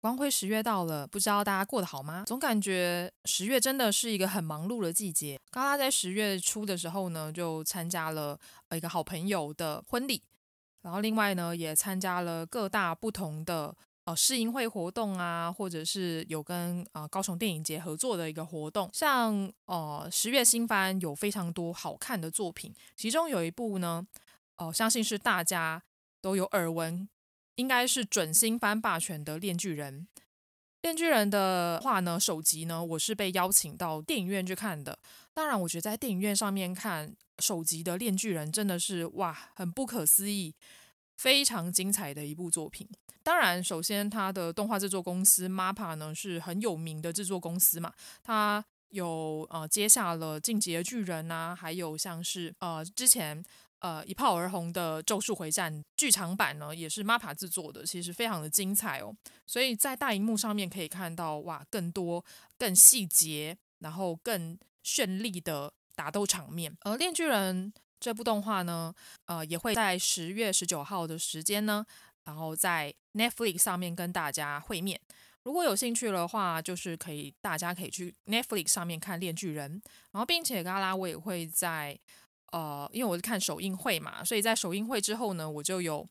光辉十月到了，不知道大家过得好吗？总感觉十月真的是一个很忙碌的季节。嘎拉在十月初的时候呢，就参加了一个好朋友的婚礼，然后另外呢，也参加了各大不同的呃试映会活动啊，或者是有跟呃高雄电影节合作的一个活动。像呃十月新番有非常多好看的作品，其中有一部呢，哦、相信是大家都有耳闻。应该是准新番霸权的《链锯人》。《链锯人》的话呢，首集呢，我是被邀请到电影院去看的。当然，我觉得在电影院上面看首集的《链锯人》真的是哇，很不可思议，非常精彩的一部作品。当然，首先它的动画制作公司 MAPPA 呢是很有名的制作公司嘛，它有呃接下了《进击的巨人》呐，还有像是呃之前。呃，一炮而红的《咒术回战》剧场版呢，也是 MAPPA 制作的，其实非常的精彩哦。所以在大荧幕上面可以看到哇，更多、更细节，然后更绚丽的打斗场面。而《链锯人》这部动画呢，呃，也会在十月十九号的时间呢，然后在 Netflix 上面跟大家会面。如果有兴趣的话，就是可以大家可以去 Netflix 上面看《链锯人》，然后并且嘎拉我也会在。呃，因为我是看首映会嘛，所以在首映会之后呢，我就有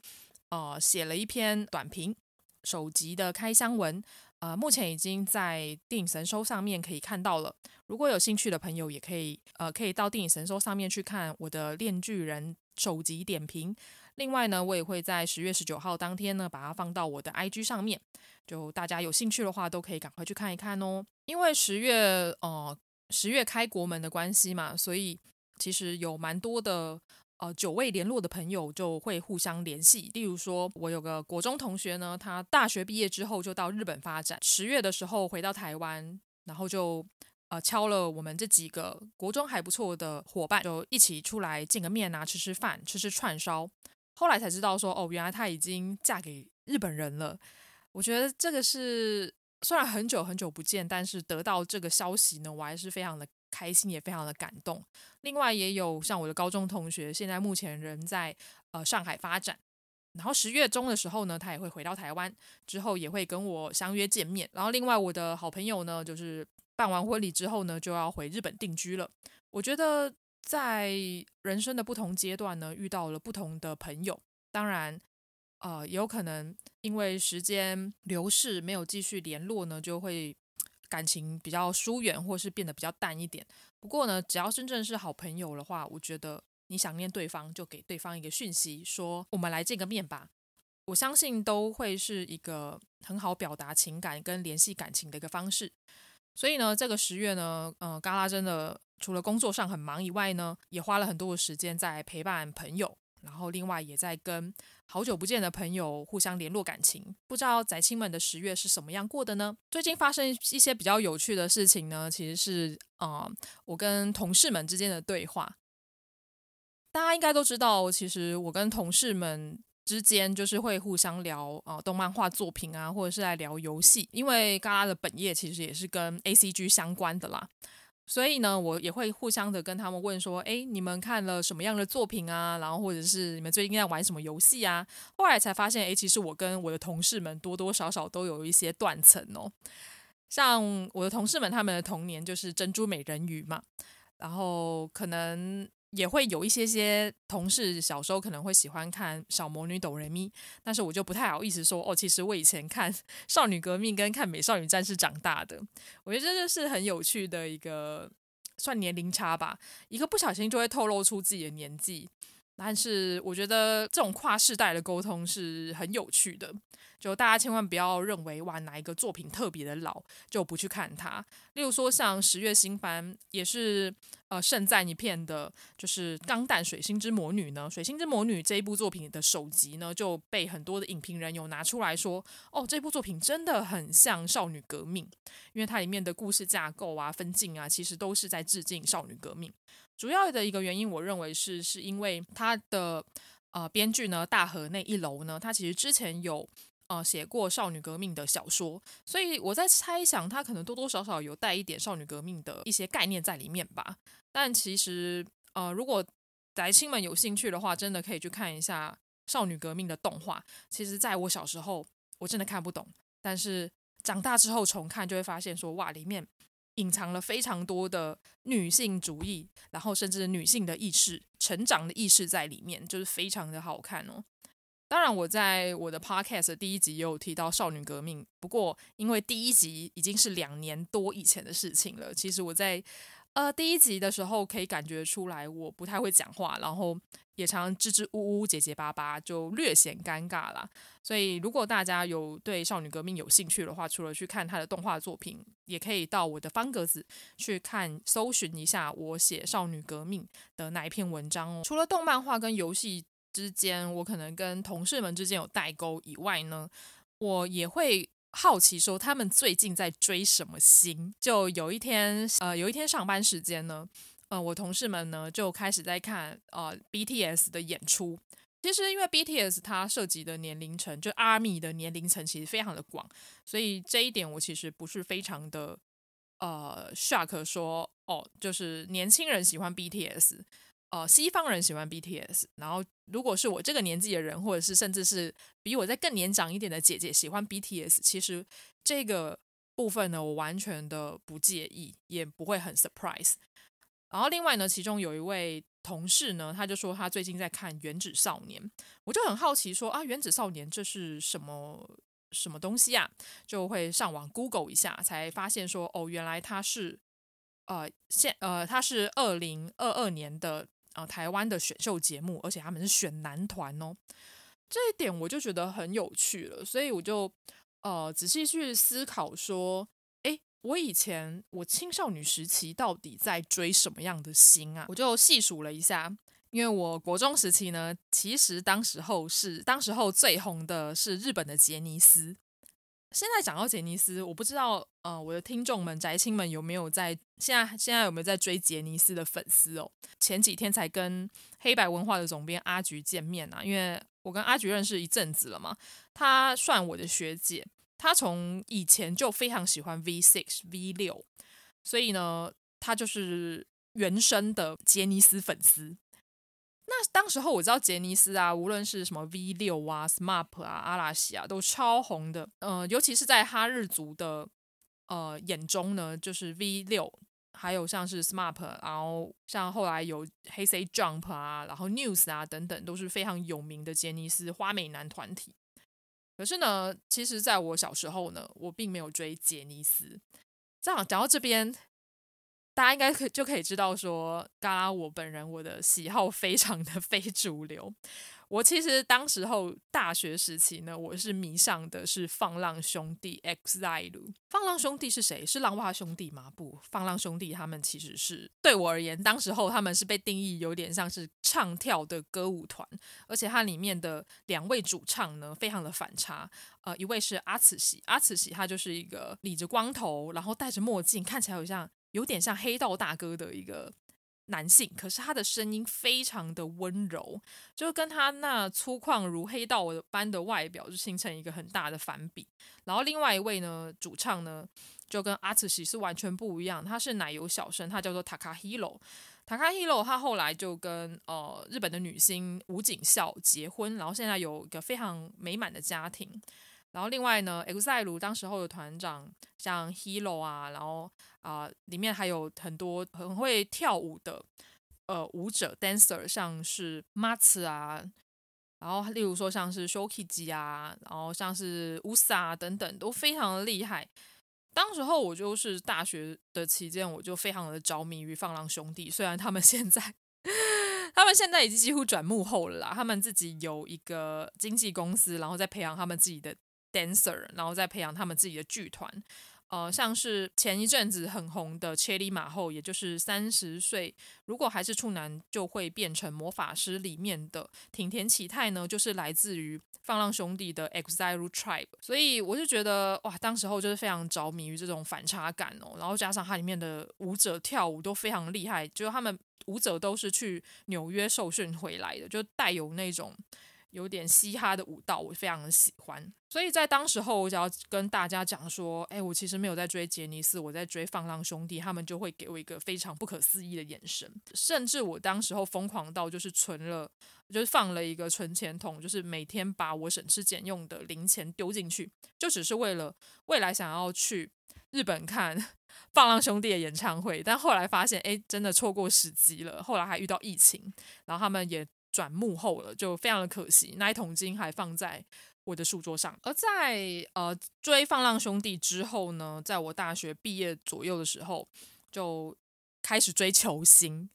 呃写了一篇短评，首集的开箱文，呃，目前已经在电影神搜上面可以看到了。如果有兴趣的朋友，也可以呃可以到电影神搜上面去看我的《链锯人》首集点评。另外呢，我也会在十月十九号当天呢，把它放到我的 IG 上面，就大家有兴趣的话，都可以赶快去看一看哦。因为十月呃十月开国门的关系嘛，所以。其实有蛮多的呃久未联络的朋友就会互相联系。例如说，我有个国中同学呢，他大学毕业之后就到日本发展，十月的时候回到台湾，然后就呃敲了我们这几个国中还不错的伙伴，就一起出来见个面啊，吃吃饭，吃吃串烧。后来才知道说，哦，原来他已经嫁给日本人了。我觉得这个是虽然很久很久不见，但是得到这个消息呢，我还是非常的。开心也非常的感动。另外也有像我的高中同学，现在目前人在呃上海发展。然后十月中的时候呢，他也会回到台湾，之后也会跟我相约见面。然后另外我的好朋友呢，就是办完婚礼之后呢，就要回日本定居了。我觉得在人生的不同阶段呢，遇到了不同的朋友，当然呃有可能因为时间流逝，没有继续联络呢，就会。感情比较疏远，或是变得比较淡一点。不过呢，只要真正是好朋友的话，我觉得你想念对方，就给对方一个讯息，说我们来见个面吧。我相信都会是一个很好表达情感跟联系感情的一个方式。所以呢，这个十月呢，呃，嘎拉真的除了工作上很忙以外呢，也花了很多的时间在陪伴朋友，然后另外也在跟。好久不见的朋友互相联络感情，不知道宅青们的十月是什么样过的呢？最近发生一些比较有趣的事情呢，其实是啊、呃，我跟同事们之间的对话。大家应该都知道，其实我跟同事们之间就是会互相聊啊、呃，动漫画作品啊，或者是来聊游戏，因为嘎拉的本业其实也是跟 ACG 相关的啦。所以呢，我也会互相的跟他们问说，哎，你们看了什么样的作品啊？然后或者是你们最近在玩什么游戏啊？后来才发现，哎，其实我跟我的同事们多多少少都有一些断层哦。像我的同事们，他们的童年就是珍珠美人鱼嘛，然后可能。也会有一些些同事小时候可能会喜欢看小魔女斗雷咪但是我就不太好意思说哦，其实我以前看少女革命跟看美少女战士长大的，我觉得这就是很有趣的一个算年龄差吧，一个不小心就会透露出自己的年纪，但是我觉得这种跨世代的沟通是很有趣的，就大家千万不要认为哇哪一个作品特别的老就不去看它。例如说像十月新番也是呃盛赞一片的，就是《钢弹水星之魔女》呢，《水星之魔女》这一部作品的首集呢就被很多的影评人有拿出来说，哦，这部作品真的很像少女革命，因为它里面的故事架构啊、分镜啊，其实都是在致敬少女革命。主要的一个原因，我认为是是因为他的呃编剧呢大河那一楼呢，他其实之前有。呃，写过少女革命的小说，所以我在猜想，他可能多多少少有带一点少女革命的一些概念在里面吧。但其实，呃，如果宅青们有兴趣的话，真的可以去看一下少女革命的动画。其实，在我小时候，我真的看不懂，但是长大之后重看，就会发现说，哇，里面隐藏了非常多的女性主义，然后甚至女性的意识、成长的意识在里面，就是非常的好看哦。当然，我在我的 podcast 第一集也有提到少女革命，不过因为第一集已经是两年多以前的事情了，其实我在呃第一集的时候可以感觉出来我不太会讲话，然后也常支支吾吾、结结巴巴，就略显尴尬啦。所以如果大家有对少女革命有兴趣的话，除了去看他的动画作品，也可以到我的方格子去看，搜寻一下我写少女革命的哪一篇文章哦。除了动漫画跟游戏。之间，我可能跟同事们之间有代沟以外呢，我也会好奇说他们最近在追什么星。就有一天，呃，有一天上班时间呢，呃，我同事们呢就开始在看呃 BTS 的演出。其实因为 BTS 它涉及的年龄层，就 ARMY 的年龄层其实非常的广，所以这一点我其实不是非常的呃 shock 说哦，就是年轻人喜欢 BTS。呃，西方人喜欢 BTS，然后如果是我这个年纪的人，或者是甚至是比我再更年长一点的姐姐喜欢 BTS，其实这个部分呢，我完全的不介意，也不会很 surprise。然后另外呢，其中有一位同事呢，他就说他最近在看《原子少年》，我就很好奇说啊，《原子少年》这是什么什么东西啊？就会上网 Google 一下，才发现说哦，原来他是呃现呃他是二零二二年的。啊，台湾的选秀节目，而且他们是选男团哦，这一点我就觉得很有趣了，所以我就呃仔细去思考说，诶，我以前我青少女时期到底在追什么样的星啊？我就细数了一下，因为我国中时期呢，其实当时候是当时候最红的是日本的杰尼斯。现在讲到杰尼斯，我不知道呃，我的听众们宅青们有没有在现在现在有没有在追杰尼斯的粉丝哦？前几天才跟黑白文化的总编阿橘见面啊，因为我跟阿橘认识一阵子了嘛，她算我的学姐，她从以前就非常喜欢 V Six V 六所以呢，她就是原生的杰尼斯粉丝。那当时候我知道杰尼斯啊，无论是什么 V 六啊、SMAP 啊、阿拉西啊，都超红的。呃，尤其是在哈日族的呃眼中呢，就是 V 六，还有像是 SMAP，然后像后来有 Hey Say Jump 啊，然后 News 啊等等，都是非常有名的杰尼斯花美男团体。可是呢，其实在我小时候呢，我并没有追杰尼斯。这样讲到这边。大家应该可就可以知道说，嘎拉我本人我的喜好非常的 非主流。我其实当时候大学时期呢，我是迷上的是放浪兄弟 EXILE。放浪兄弟是谁？是浪花兄弟吗？不，放浪兄弟他们其实是对我而言，当时候他们是被定义有点像是唱跳的歌舞团，而且它里面的两位主唱呢，非常的反差。呃，一位是阿慈喜，阿慈喜他就是一个理着光头，然后戴着墨镜，看起来好像。有点像黑道大哥的一个男性，可是他的声音非常的温柔，就跟他那粗犷如黑道般的外表就形成一个很大的反比。然后另外一位呢，主唱呢就跟阿慈喜是完全不一样，他是奶油小生，他叫做 Takahiro。Takahiro 他后来就跟呃日本的女星吴谨孝结婚，然后现在有一个非常美满的家庭。然后另外呢，EXILE 当时候的团长像 Hiro 啊，然后啊、里面还有很多很会跳舞的呃舞者 dancer，像是 Mats 啊，然后例如说像是 Shokiji 啊，然后像是 Usa 等等都非常的厉害。当时候我就是大学的期间，我就非常的着迷于放浪兄弟，虽然他们现在他们现在已经几乎转幕后了啦，他们自己有一个经纪公司，然后在培养他们自己的。dancer，然后再培养他们自己的剧团。呃，像是前一阵子很红的千里马后，也就是三十岁如果还是处男就会变成魔法师里面的挺田启太呢，就是来自于放浪兄弟的 EXILE Tribe，所以我就觉得哇，当时候就是非常着迷于这种反差感哦，然后加上它里面的舞者跳舞都非常厉害，就是他们舞者都是去纽约受训回来的，就带有那种。有点嘻哈的舞蹈，我非常的喜欢。所以在当时候，我只要跟大家讲说：“哎，我其实没有在追杰尼斯，我在追放浪兄弟。”他们就会给我一个非常不可思议的眼神。甚至我当时候疯狂到就是存了，就是放了一个存钱筒，就是每天把我省吃俭用的零钱丢进去，就只是为了未来想要去日本看 放浪兄弟的演唱会。但后来发现，哎，真的错过时机了。后来还遇到疫情，然后他们也。转幕后了，就非常的可惜。那一桶金还放在我的书桌上。而在呃追放浪兄弟之后呢，在我大学毕业左右的时候，就开始追球星。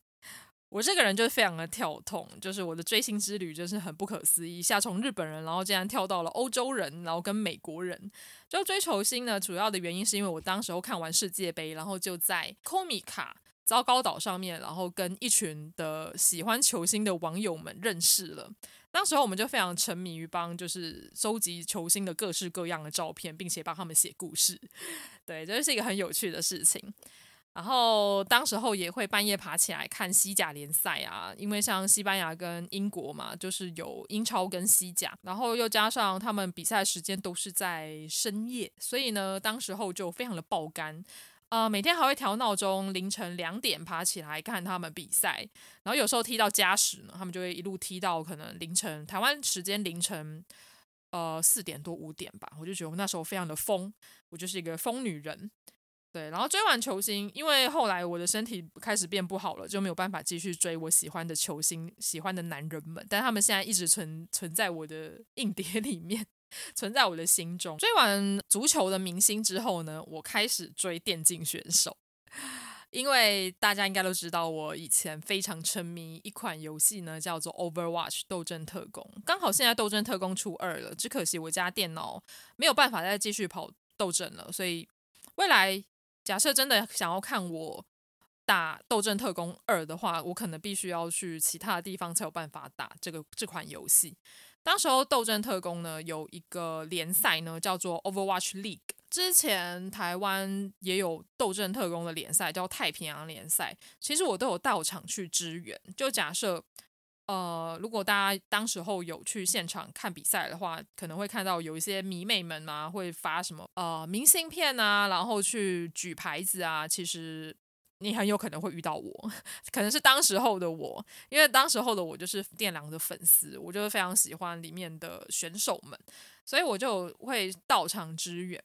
我这个人就是非常的跳痛，就是我的追星之旅就是很不可思议，一下从日本人，然后竟然跳到了欧洲人，然后跟美国人。就追球星呢，主要的原因是因为我当时候看完世界杯，然后就在 Comica。糟糕岛上面，然后跟一群的喜欢球星的网友们认识了。当时候我们就非常沉迷于帮，就是收集球星的各式各样的照片，并且帮他们写故事。对，这是一个很有趣的事情。然后当时候也会半夜爬起来看西甲联赛啊，因为像西班牙跟英国嘛，就是有英超跟西甲，然后又加上他们比赛时间都是在深夜，所以呢，当时候就非常的爆肝。呃，每天还会调闹钟，凌晨两点爬起来看他们比赛，然后有时候踢到加时呢，他们就会一路踢到可能凌晨台湾时间凌晨呃四点多五点吧，我就觉得我那时候非常的疯，我就是一个疯女人，对，然后追完球星，因为后来我的身体开始变不好了，就没有办法继续追我喜欢的球星、喜欢的男人们，但他们现在一直存存在我的硬碟里面。存在我的心中。追完足球的明星之后呢，我开始追电竞选手，因为大家应该都知道，我以前非常沉迷一款游戏呢，叫做 Overwatch 斗争特工。刚好现在斗争特工出二了，只可惜我家电脑没有办法再继续跑斗争了，所以未来假设真的想要看我打斗阵特工二的话，我可能必须要去其他地方才有办法打这个这款游戏。当时候斗阵特工呢，有一个联赛呢，叫做 Overwatch League。之前台湾也有斗阵特工的联赛，叫太平洋联赛。其实我都有到场去支援。就假设，呃，如果大家当时候有去现场看比赛的话，可能会看到有一些迷妹们啊，会发什么呃明信片啊，然后去举牌子啊。其实。你很有可能会遇到我，可能是当时候的我，因为当时候的我就是电狼的粉丝，我就是非常喜欢里面的选手们，所以我就会到场支援。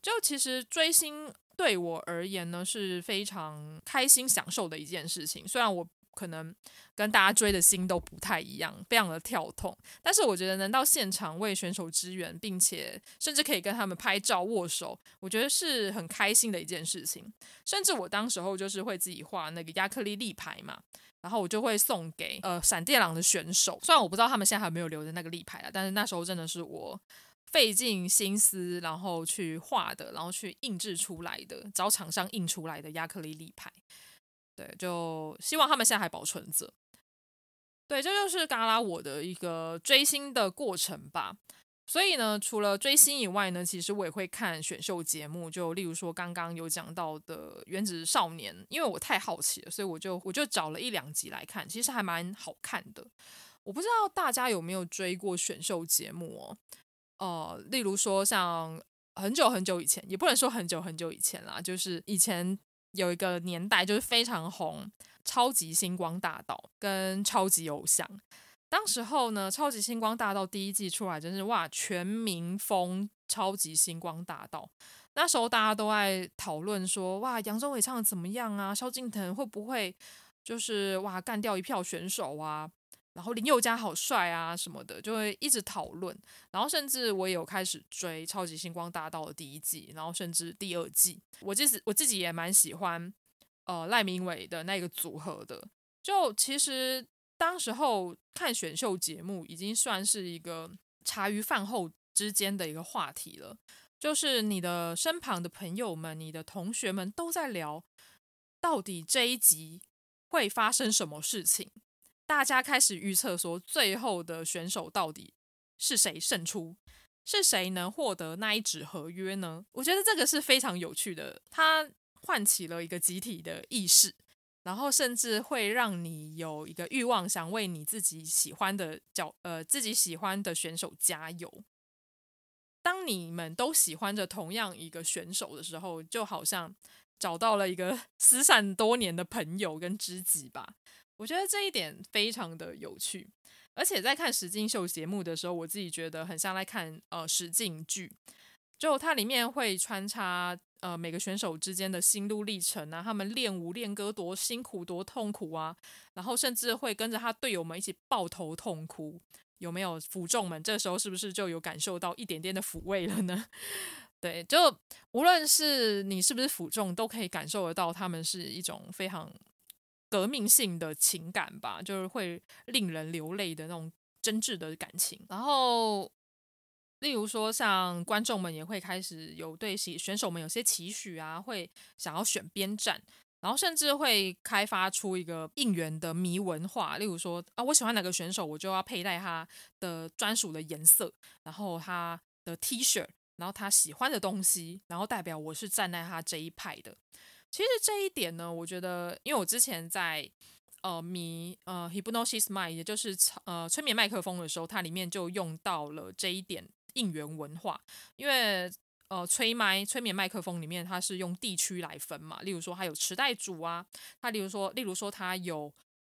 就其实追星对我而言呢，是非常开心享受的一件事情，虽然我。可能跟大家追的星都不太一样，非常的跳痛。但是我觉得能到现场为选手支援，并且甚至可以跟他们拍照握手，我觉得是很开心的一件事情。甚至我当时候就是会自己画那个亚克力立牌嘛，然后我就会送给呃闪电狼的选手。虽然我不知道他们现在还没有留着那个立牌了，但是那时候真的是我费尽心思然后去画的，然后去印制出来的，找厂商印出来的亚克力立牌。对，就希望他们现在还保存着。对，这就是嘎拉我的一个追星的过程吧。所以呢，除了追星以外呢，其实我也会看选秀节目。就例如说刚刚有讲到的《原子少年》，因为我太好奇了，所以我就我就找了一两集来看，其实还蛮好看的。我不知道大家有没有追过选秀节目哦？呃，例如说像很久很久以前，也不能说很久很久以前啦，就是以前。有一个年代就是非常红，《超级星光大道》跟《超级偶像》。当时候呢，《超级星光大道》第一季出来，真是哇，全民疯《超级星光大道》。那时候大家都在讨论说，哇，杨宗纬唱的怎么样啊？萧敬腾会不会就是哇干掉一票选手啊？然后林宥嘉好帅啊什么的，就会一直讨论。然后甚至我也有开始追《超级星光大道》的第一季，然后甚至第二季。我其实我自己也蛮喜欢，呃，赖明伟的那个组合的。就其实当时候看选秀节目，已经算是一个茶余饭后之间的一个话题了，就是你的身旁的朋友们、你的同学们都在聊，到底这一集会发生什么事情？大家开始预测说，最后的选手到底是谁胜出？是谁能获得那一纸合约呢？我觉得这个是非常有趣的，它唤起了一个集体的意识。然后甚至会让你有一个欲望，想为你自己喜欢的角呃自己喜欢的选手加油。当你们都喜欢着同样一个选手的时候，就好像找到了一个 失散多年的朋友跟知己吧。我觉得这一点非常的有趣，而且在看实境秀节目的时候，我自己觉得很像在看呃实境剧，就它里面会穿插。呃，每个选手之间的心路历程啊，他们练舞练歌多辛苦多痛苦啊，然后甚至会跟着他队友们一起抱头痛哭，有没有辅众们？这时候是不是就有感受到一点点的抚慰了呢？对，就无论是你是不是辅众，都可以感受得到他们是一种非常革命性的情感吧，就是会令人流泪的那种真挚的感情，然后。例如说，像观众们也会开始有对选手们有些期许啊，会想要选边站，然后甚至会开发出一个应援的迷文化。例如说啊，我喜欢哪个选手，我就要佩戴他的专属的颜色，然后他的 T 恤，然后他喜欢的东西，然后代表我是站在他这一派的。其实这一点呢，我觉得，因为我之前在呃迷呃 Hypnosis Mic，也就是呃催眠麦克风的时候，它里面就用到了这一点。应援文化，因为呃，催麦催眠麦克风里面它是用地区来分嘛，例如说它有池袋组啊，它例如说，例如说它有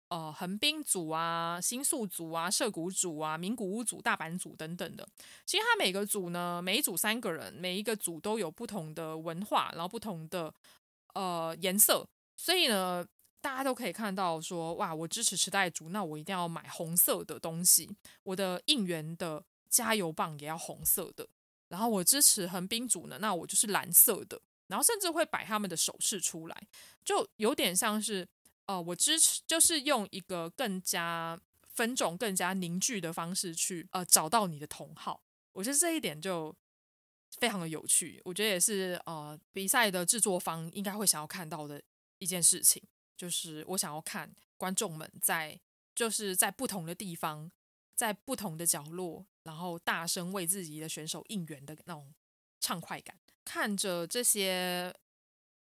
呃横滨组啊、新宿组啊、涩谷组啊、名古屋组、大阪组等等的。其实它每个组呢，每一组三个人，每一个组都有不同的文化，然后不同的呃颜色，所以呢，大家都可以看到说，哇，我支持池袋组，那我一定要买红色的东西，我的应援的。加油棒也要红色的，然后我支持横滨组呢，那我就是蓝色的，然后甚至会摆他们的手势出来，就有点像是，呃，我支持，就是用一个更加分众、更加凝聚的方式去，呃，找到你的同好。我觉得这一点就非常的有趣，我觉得也是，呃，比赛的制作方应该会想要看到的一件事情，就是我想要看观众们在，就是在不同的地方。在不同的角落，然后大声为自己的选手应援的那种畅快感，看着这些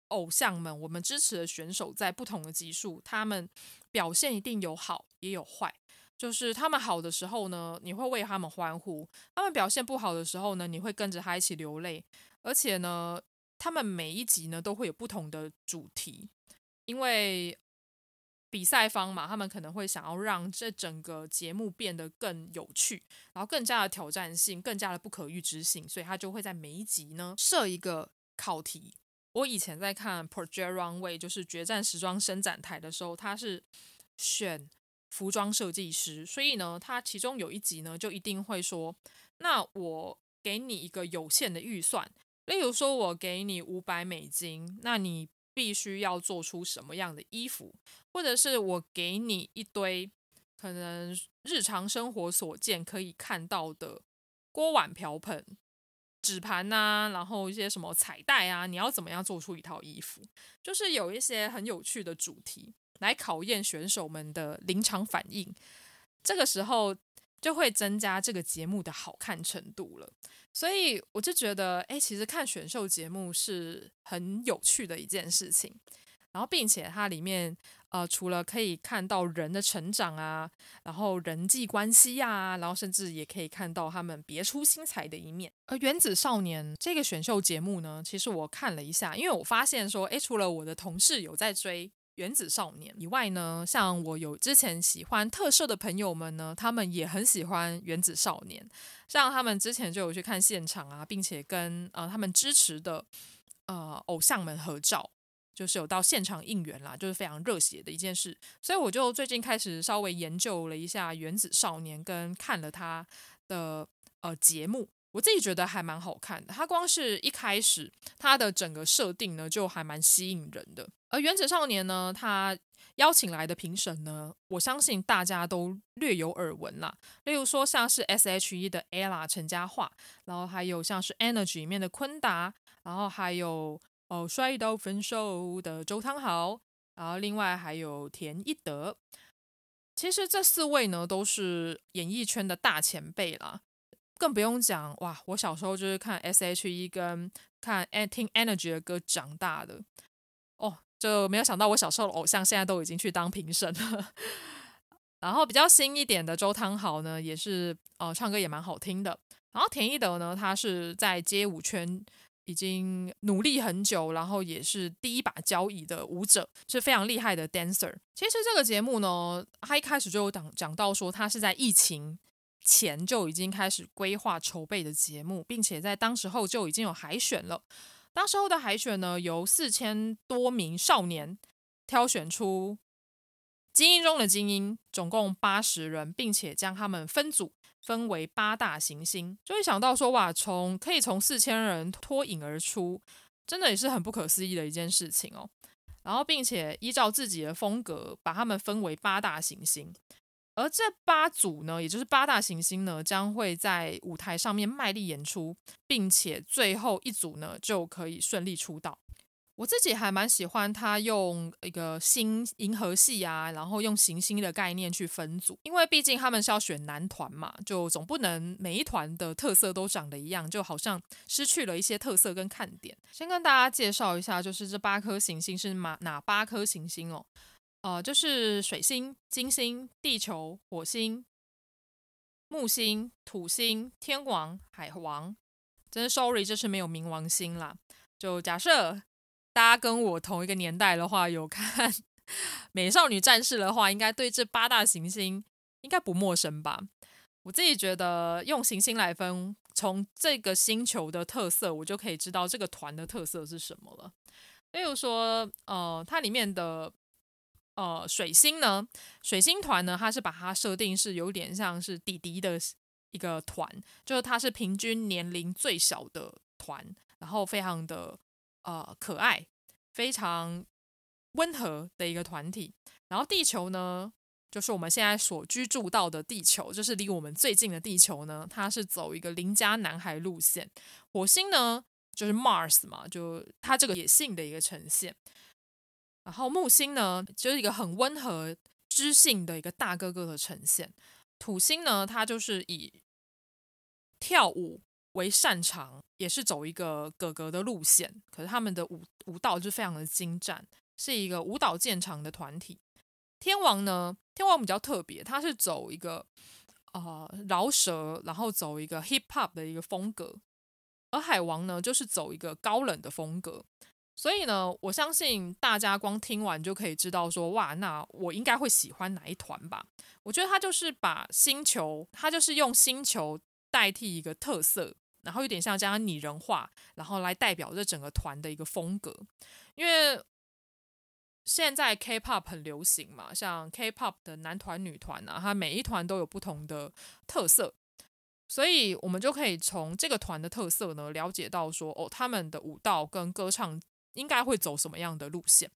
偶像们，我们支持的选手在不同的级数，他们表现一定有好也有坏。就是他们好的时候呢，你会为他们欢呼；他们表现不好的时候呢，你会跟着他一起流泪。而且呢，他们每一集呢都会有不同的主题，因为。比赛方嘛，他们可能会想要让这整个节目变得更有趣，然后更加的挑战性，更加的不可预知性，所以他就会在每一集呢设一个考题。我以前在看 Project Runway，就是决战时装伸展台的时候，他是选服装设计师，所以呢，他其中有一集呢就一定会说：“那我给你一个有限的预算，例如说我给你五百美金，那你。”必须要做出什么样的衣服，或者是我给你一堆可能日常生活所见可以看到的锅碗瓢盆、纸盘呐，然后一些什么彩带啊，你要怎么样做出一套衣服？就是有一些很有趣的主题来考验选手们的临场反应，这个时候就会增加这个节目的好看程度了。所以我就觉得，哎，其实看选秀节目是很有趣的一件事情。然后，并且它里面，呃，除了可以看到人的成长啊，然后人际关系呀、然后甚至也可以看到他们别出心裁的一面。而《原子少年》这个选秀节目呢，其实我看了一下，因为我发现说，哎，除了我的同事有在追。原子少年以外呢，像我有之前喜欢特摄的朋友们呢，他们也很喜欢原子少年。像他们之前就有去看现场啊，并且跟呃他们支持的呃偶像们合照，就是有到现场应援啦，就是非常热血的一件事。所以我就最近开始稍微研究了一下原子少年，跟看了他的呃节目。我自己觉得还蛮好看的，它光是一开始它的整个设定呢，就还蛮吸引人的。而《原子少年》呢，它邀请来的评审呢，我相信大家都略有耳闻啦。例如说，像是 S.H.E 的 Ella 陈嘉桦，然后还有像是 Energy 里面的坤达，然后还有哦摔到分手的周汤豪，然后另外还有田一德。其实这四位呢，都是演艺圈的大前辈啦。更不用讲哇！我小时候就是看 S.H.E 跟看听 Energy 的歌长大的哦，就没有想到我小时候的偶像现在都已经去当评审了。然后比较新一点的周汤豪呢，也是呃唱歌也蛮好听的。然后田一德呢，他是在街舞圈已经努力很久，然后也是第一把交椅的舞者，是非常厉害的 dancer。其实这个节目呢，他一开始就有讲讲到说，他是在疫情。前就已经开始规划筹备的节目，并且在当时候就已经有海选了。当时候的海选呢，由四千多名少年挑选出精英中的精英，总共八十人，并且将他们分组分为八大行星。就会想到说，哇，从可以从四千人脱颖而出，真的也是很不可思议的一件事情哦。然后，并且依照自己的风格，把他们分为八大行星。而这八组呢，也就是八大行星呢，将会在舞台上面卖力演出，并且最后一组呢就可以顺利出道。我自己还蛮喜欢他用一个星银河系啊，然后用行星的概念去分组，因为毕竟他们是要选男团嘛，就总不能每一团的特色都长得一样，就好像失去了一些特色跟看点。先跟大家介绍一下，就是这八颗行星是哪哪八颗行星哦。呃，就是水星、金星、地球、火星、木星、土星、天王、海王。真的，sorry，这是没有冥王星啦。就假设大家跟我同一个年代的话，有看《美少女战士》的话，应该对这八大行星应该不陌生吧？我自己觉得用行星来分，从这个星球的特色，我就可以知道这个团的特色是什么了。例如说，呃，它里面的。呃，水星呢？水星团呢？它是把它设定是有点像是弟弟的一个团，就是它是平均年龄最小的团，然后非常的呃可爱，非常温和的一个团体。然后地球呢，就是我们现在所居住到的地球，就是离我们最近的地球呢，它是走一个邻家男孩路线。火星呢，就是 Mars 嘛，就它这个野性的一个呈现。然后木星呢，就是一个很温和、知性的一个大哥哥的呈现。土星呢，它就是以跳舞为擅长，也是走一个哥哥的路线。可是他们的舞舞蹈就非常的精湛，是一个舞蹈见长的团体。天王呢，天王比较特别，他是走一个呃饶舌，然后走一个 hip hop 的一个风格。而海王呢，就是走一个高冷的风格。所以呢，我相信大家光听完就可以知道说，哇，那我应该会喜欢哪一团吧？我觉得他就是把星球，他就是用星球代替一个特色，然后有点像这样拟人化，然后来代表这整个团的一个风格。因为现在 K-pop 很流行嘛，像 K-pop 的男团、女团啊，它每一团都有不同的特色，所以我们就可以从这个团的特色呢，了解到说，哦，他们的舞蹈跟歌唱。应该会走什么样的路线？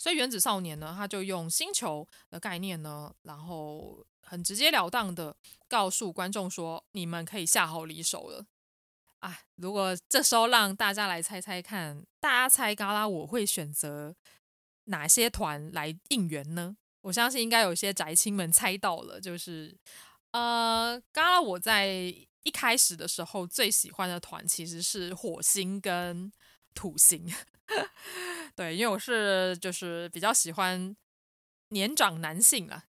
所以原子少年呢，他就用星球的概念呢，然后很直截了当的告诉观众说：“你们可以下好离手了。”啊，如果这时候让大家来猜猜看，大家猜嘎拉我会选择哪些团来应援呢？我相信应该有些宅青们猜到了，就是呃，嘎拉我在一开始的时候最喜欢的团其实是火星跟。土星，对，因为我是就是比较喜欢年长男性啊，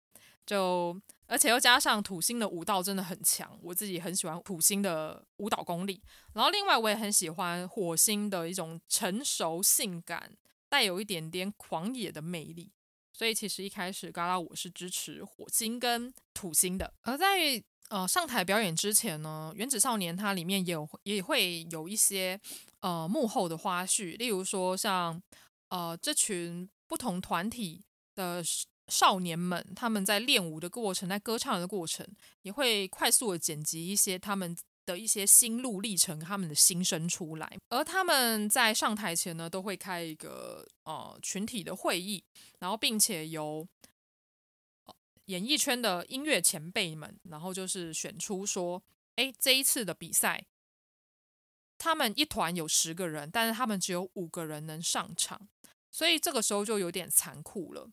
就而且又加上土星的舞蹈真的很强，我自己很喜欢土星的舞蹈功力。然后另外我也很喜欢火星的一种成熟、性感、带有一点点狂野的魅力。所以其实一开始嘎拉我是支持火星跟土星的。而在呃上台表演之前呢，原子少年它里面也有也会有一些。呃，幕后的花絮，例如说像呃，这群不同团体的少年们，他们在练舞的过程，在歌唱的过程，也会快速的剪辑一些他们的一些心路历程，他们的心声出来。而他们在上台前呢，都会开一个呃群体的会议，然后并且由演艺圈的音乐前辈们，然后就是选出说，哎，这一次的比赛，他们一团有十个人，但是他们只有五个人能上场，所以这个时候就有点残酷了。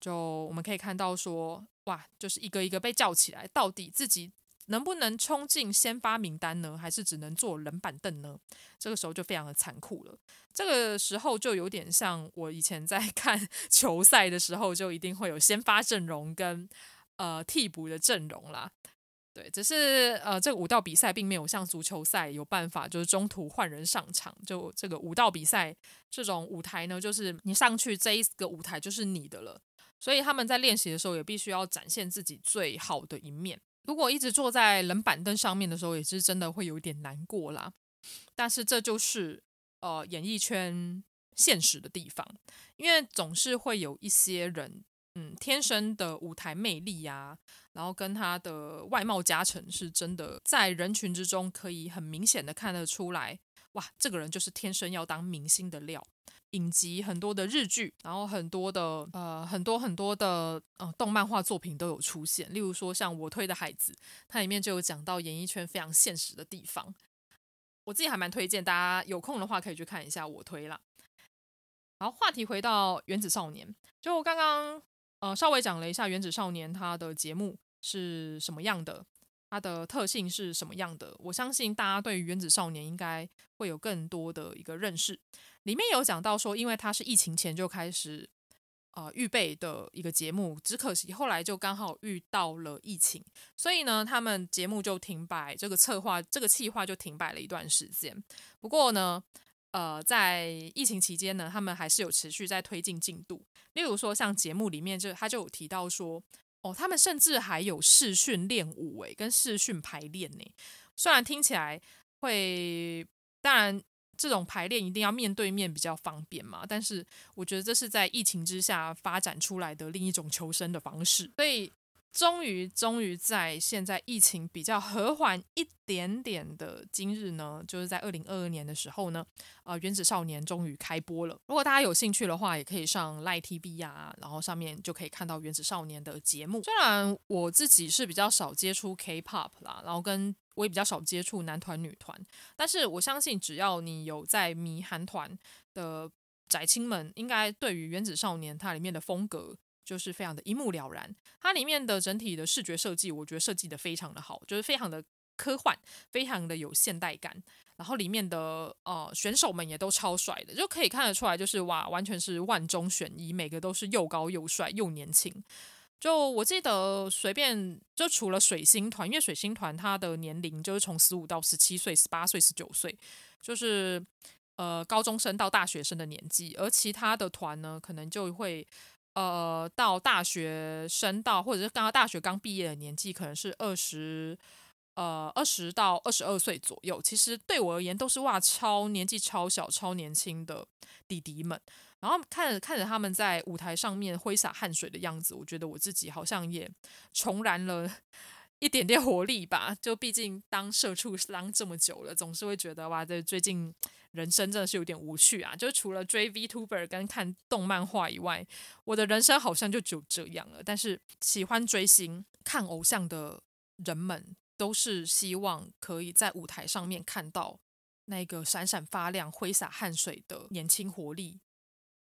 就我们可以看到说，哇，就是一个一个被叫起来，到底自己能不能冲进先发名单呢？还是只能坐冷板凳呢？这个时候就非常的残酷了。这个时候就有点像我以前在 看球赛的时候，就一定会有先发阵容跟呃替补的阵容啦。对，只是呃这个武道比赛并没有像足球赛有办法，就是中途换人上场。就这个武道比赛这种舞台呢，就是你上去这一个舞台就是你的了。所以他们在练习的时候也必须要展现自己最好的一面。如果一直坐在冷板凳上面的时候，也是真的会有点难过啦。但是这就是呃演艺圈现实的地方，因为总是会有一些人，嗯，天生的舞台魅力呀，然后跟他的外貌加成是真的，在人群之中可以很明显的看得出来，哇，这个人就是天生要当明星的料。影集很多的日剧，然后很多的呃很多很多的呃动漫画作品都有出现。例如说像我推的孩子，它里面就有讲到演艺圈非常现实的地方。我自己还蛮推荐大家有空的话可以去看一下我推啦。好，话题回到原子少年，就我刚刚呃稍微讲了一下原子少年它的节目是什么样的，它的特性是什么样的。我相信大家对于原子少年应该会有更多的一个认识。里面有讲到说，因为它是疫情前就开始呃预备的一个节目，只可惜后来就刚好遇到了疫情，所以呢，他们节目就停摆，这个策划这个计划就停摆了一段时间。不过呢，呃，在疫情期间呢，他们还是有持续在推进进度。例如说，像节目里面就他就有提到说，哦，他们甚至还有视讯练舞，诶，跟视讯排练呢。虽然听起来会，当然。这种排练一定要面对面比较方便嘛，但是我觉得这是在疫情之下发展出来的另一种求生的方式，所以。终于，终于在现在疫情比较和缓一点点的今日呢，就是在二零二二年的时候呢，呃，原子少年终于开播了。如果大家有兴趣的话，也可以上 Line TV 呀、然后上面就可以看到原子少年的节目。虽然我自己是比较少接触 K-pop 啦，然后跟我也比较少接触男团女团，但是我相信只要你有在迷韩团的宅青们，应该对于原子少年它里面的风格。就是非常的一目了然，它里面的整体的视觉设计，我觉得设计的非常的好，就是非常的科幻，非常的有现代感。然后里面的呃选手们也都超帅的，就可以看得出来，就是哇，完全是万中选一，每个都是又高又帅又年轻。就我记得随便就除了水星团，因为水星团它的年龄就是从十五到十七岁、十八岁、十九岁，就是呃高中生到大学生的年纪，而其他的团呢，可能就会。呃，到大学生到或者是刚刚大学刚毕业的年纪，可能是二十，呃，二十到二十二岁左右。其实对我而言，都是哇，超年纪超小、超年轻的弟弟们。然后看着看着他们在舞台上面挥洒汗水的样子，我觉得我自己好像也重燃了 一点点活力吧。就毕竟当社畜当这么久了，总是会觉得哇，这最近。人生真的是有点无趣啊！就除了追 VTuber 跟看动漫画以外，我的人生好像就只有这样了。但是喜欢追星、看偶像的人们，都是希望可以在舞台上面看到那个闪闪发亮、挥洒汗水的年轻活力，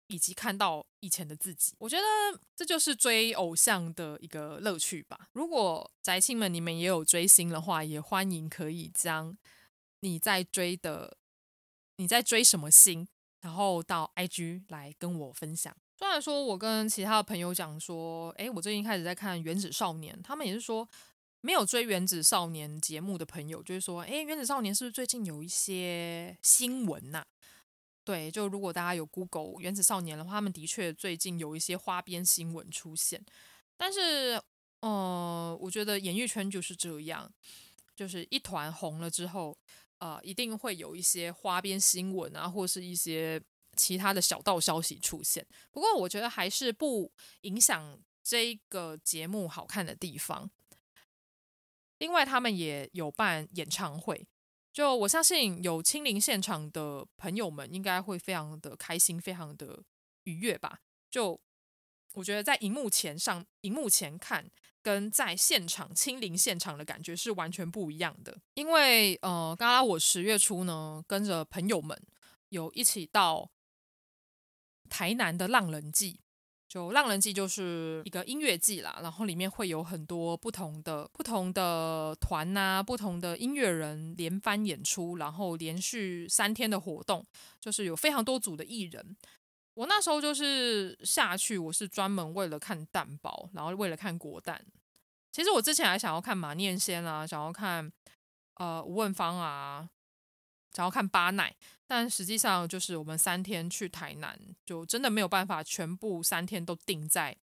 以及看到以前的自己。我觉得这就是追偶像的一个乐趣吧。如果宅青们你们也有追星的话，也欢迎可以将你在追的。你在追什么星？然后到 IG 来跟我分享。虽然说我跟其他的朋友讲说，诶，我最近开始在看《原子少年》，他们也是说没有追《原子少年》节目的朋友，就是说，诶，《原子少年》是不是最近有一些新闻呐？对，就如果大家有 Google《原子少年》的话，他们的确最近有一些花边新闻出现。但是，呃，我觉得演艺圈就是这样，就是一团红了之后。呃，一定会有一些花边新闻啊，或是一些其他的小道消息出现。不过，我觉得还是不影响这个节目好看的地方。另外，他们也有办演唱会，就我相信有亲临现场的朋友们应该会非常的开心，非常的愉悦吧。就我觉得在荧幕前上，荧幕前看跟在现场亲临现场的感觉是完全不一样的。因为呃，刚刚我十月初呢，跟着朋友们有一起到台南的浪人祭。就浪人祭就是一个音乐祭啦，然后里面会有很多不同的不同的团呐、啊，不同的音乐人连番演出，然后连续三天的活动，就是有非常多组的艺人。我那时候就是下去，我是专门为了看蛋堡，然后为了看国蛋。其实我之前还想要看马念先啊，想要看呃吴汶芳啊。想要看巴奈，但实际上就是我们三天去台南，就真的没有办法全部三天都定在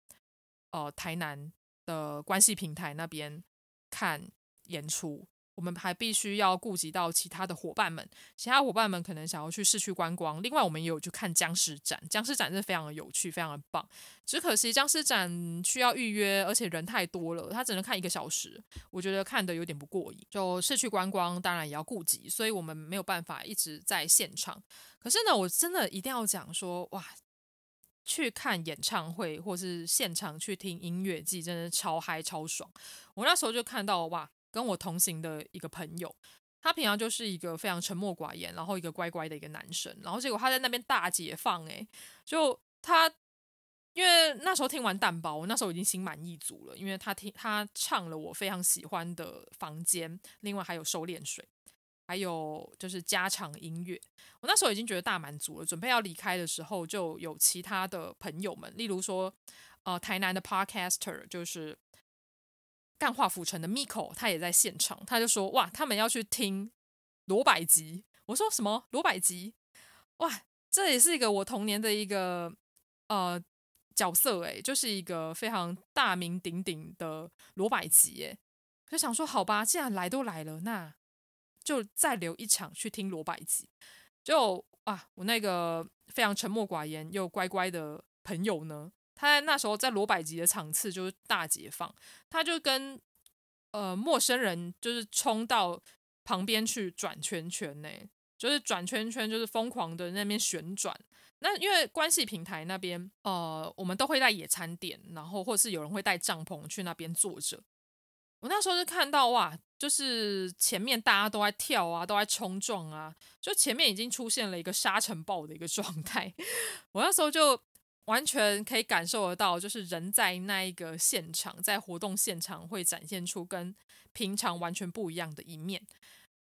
呃台南的关系平台那边看演出。我们还必须要顾及到其他的伙伴们，其他伙伴们可能想要去市区观光。另外，我们也有去看僵尸展，僵尸展真的非常的有趣，非常的棒。只可惜僵尸展需要预约，而且人太多了，他只能看一个小时，我觉得看的有点不过瘾。就市区观光当然也要顾及，所以我们没有办法一直在现场。可是呢，我真的一定要讲说，哇，去看演唱会或是现场去听音乐季，真的超嗨超爽。我那时候就看到哇。跟我同行的一个朋友，他平常就是一个非常沉默寡言，然后一个乖乖的一个男生，然后结果他在那边大解放，诶，就他因为那时候听完蛋包，我那时候已经心满意足了，因为他听他唱了我非常喜欢的房间，另外还有收敛水，还有就是加场音乐，我那时候已经觉得大满足了，准备要离开的时候，就有其他的朋友们，例如说呃台南的 Podcaster 就是。干化府城的 Miko，他也在现场，他就说：“哇，他们要去听罗百吉。”我说：“什么罗百吉？哇，这也是一个我童年的一个呃角色诶，就是一个非常大名鼎鼎的罗百吉诶。就想说，好吧，既然来都来了，那就再留一场去听罗百吉。就啊，我那个非常沉默寡言又乖乖的朋友呢？他在那时候在罗百吉的场次就是大解放，他就跟呃陌生人就是冲到旁边去转圈圈呢，就是转圈圈就是疯狂的那边旋转。那因为关系平台那边呃我们都会带野餐垫，然后或是有人会带帐篷去那边坐着。我那时候就看到哇，就是前面大家都在跳啊，都在冲撞啊，就前面已经出现了一个沙尘暴的一个状态。我那时候就。完全可以感受得到，就是人在那一个现场，在活动现场会展现出跟平常完全不一样的一面，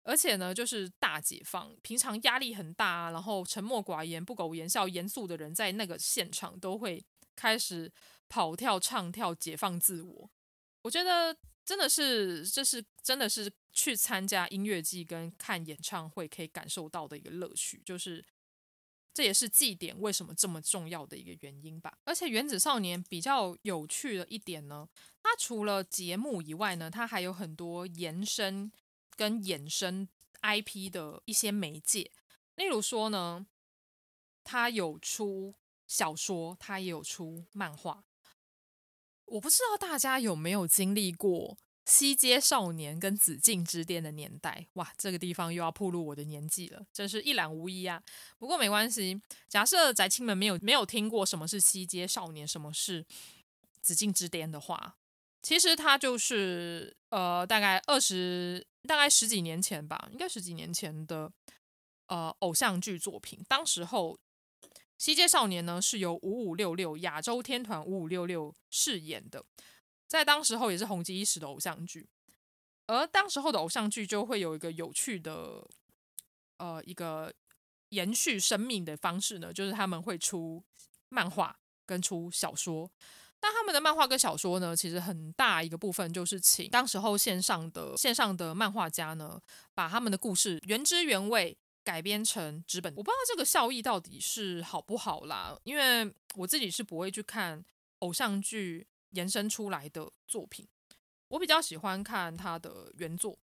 而且呢，就是大解放。平常压力很大，然后沉默寡言、不苟言笑、严肃的人，在那个现场都会开始跑跳、唱跳、解放自我。我觉得真的是，这是真的是去参加音乐季跟看演唱会可以感受到的一个乐趣，就是。这也是祭典为什么这么重要的一个原因吧。而且《原子少年》比较有趣的一点呢，它除了节目以外呢，它还有很多延伸跟衍生 IP 的一些媒介。例如说呢，它有出小说，它也有出漫画。我不知道大家有没有经历过。西街少年跟紫禁之巅的年代，哇，这个地方又要暴露我的年纪了，真是一览无遗啊。不过没关系，假设宅青们没有没有听过什么是西街少年，什么是紫禁之巅的话，其实它就是呃，大概二十，大概十几年前吧，应该十几年前的呃偶像剧作品。当时候西街少年呢是由五五六六亚洲天团五五六六饰演的。在当时候也是红极一时的偶像剧，而当时候的偶像剧就会有一个有趣的，呃，一个延续生命的方式呢，就是他们会出漫画跟出小说。但他们的漫画跟小说呢，其实很大一个部分就是请当时候线上的线上的漫画家呢，把他们的故事原汁原味改编成纸本。我不知道这个效益到底是好不好啦，因为我自己是不会去看偶像剧。延伸出来的作品，我比较喜欢看他的原作。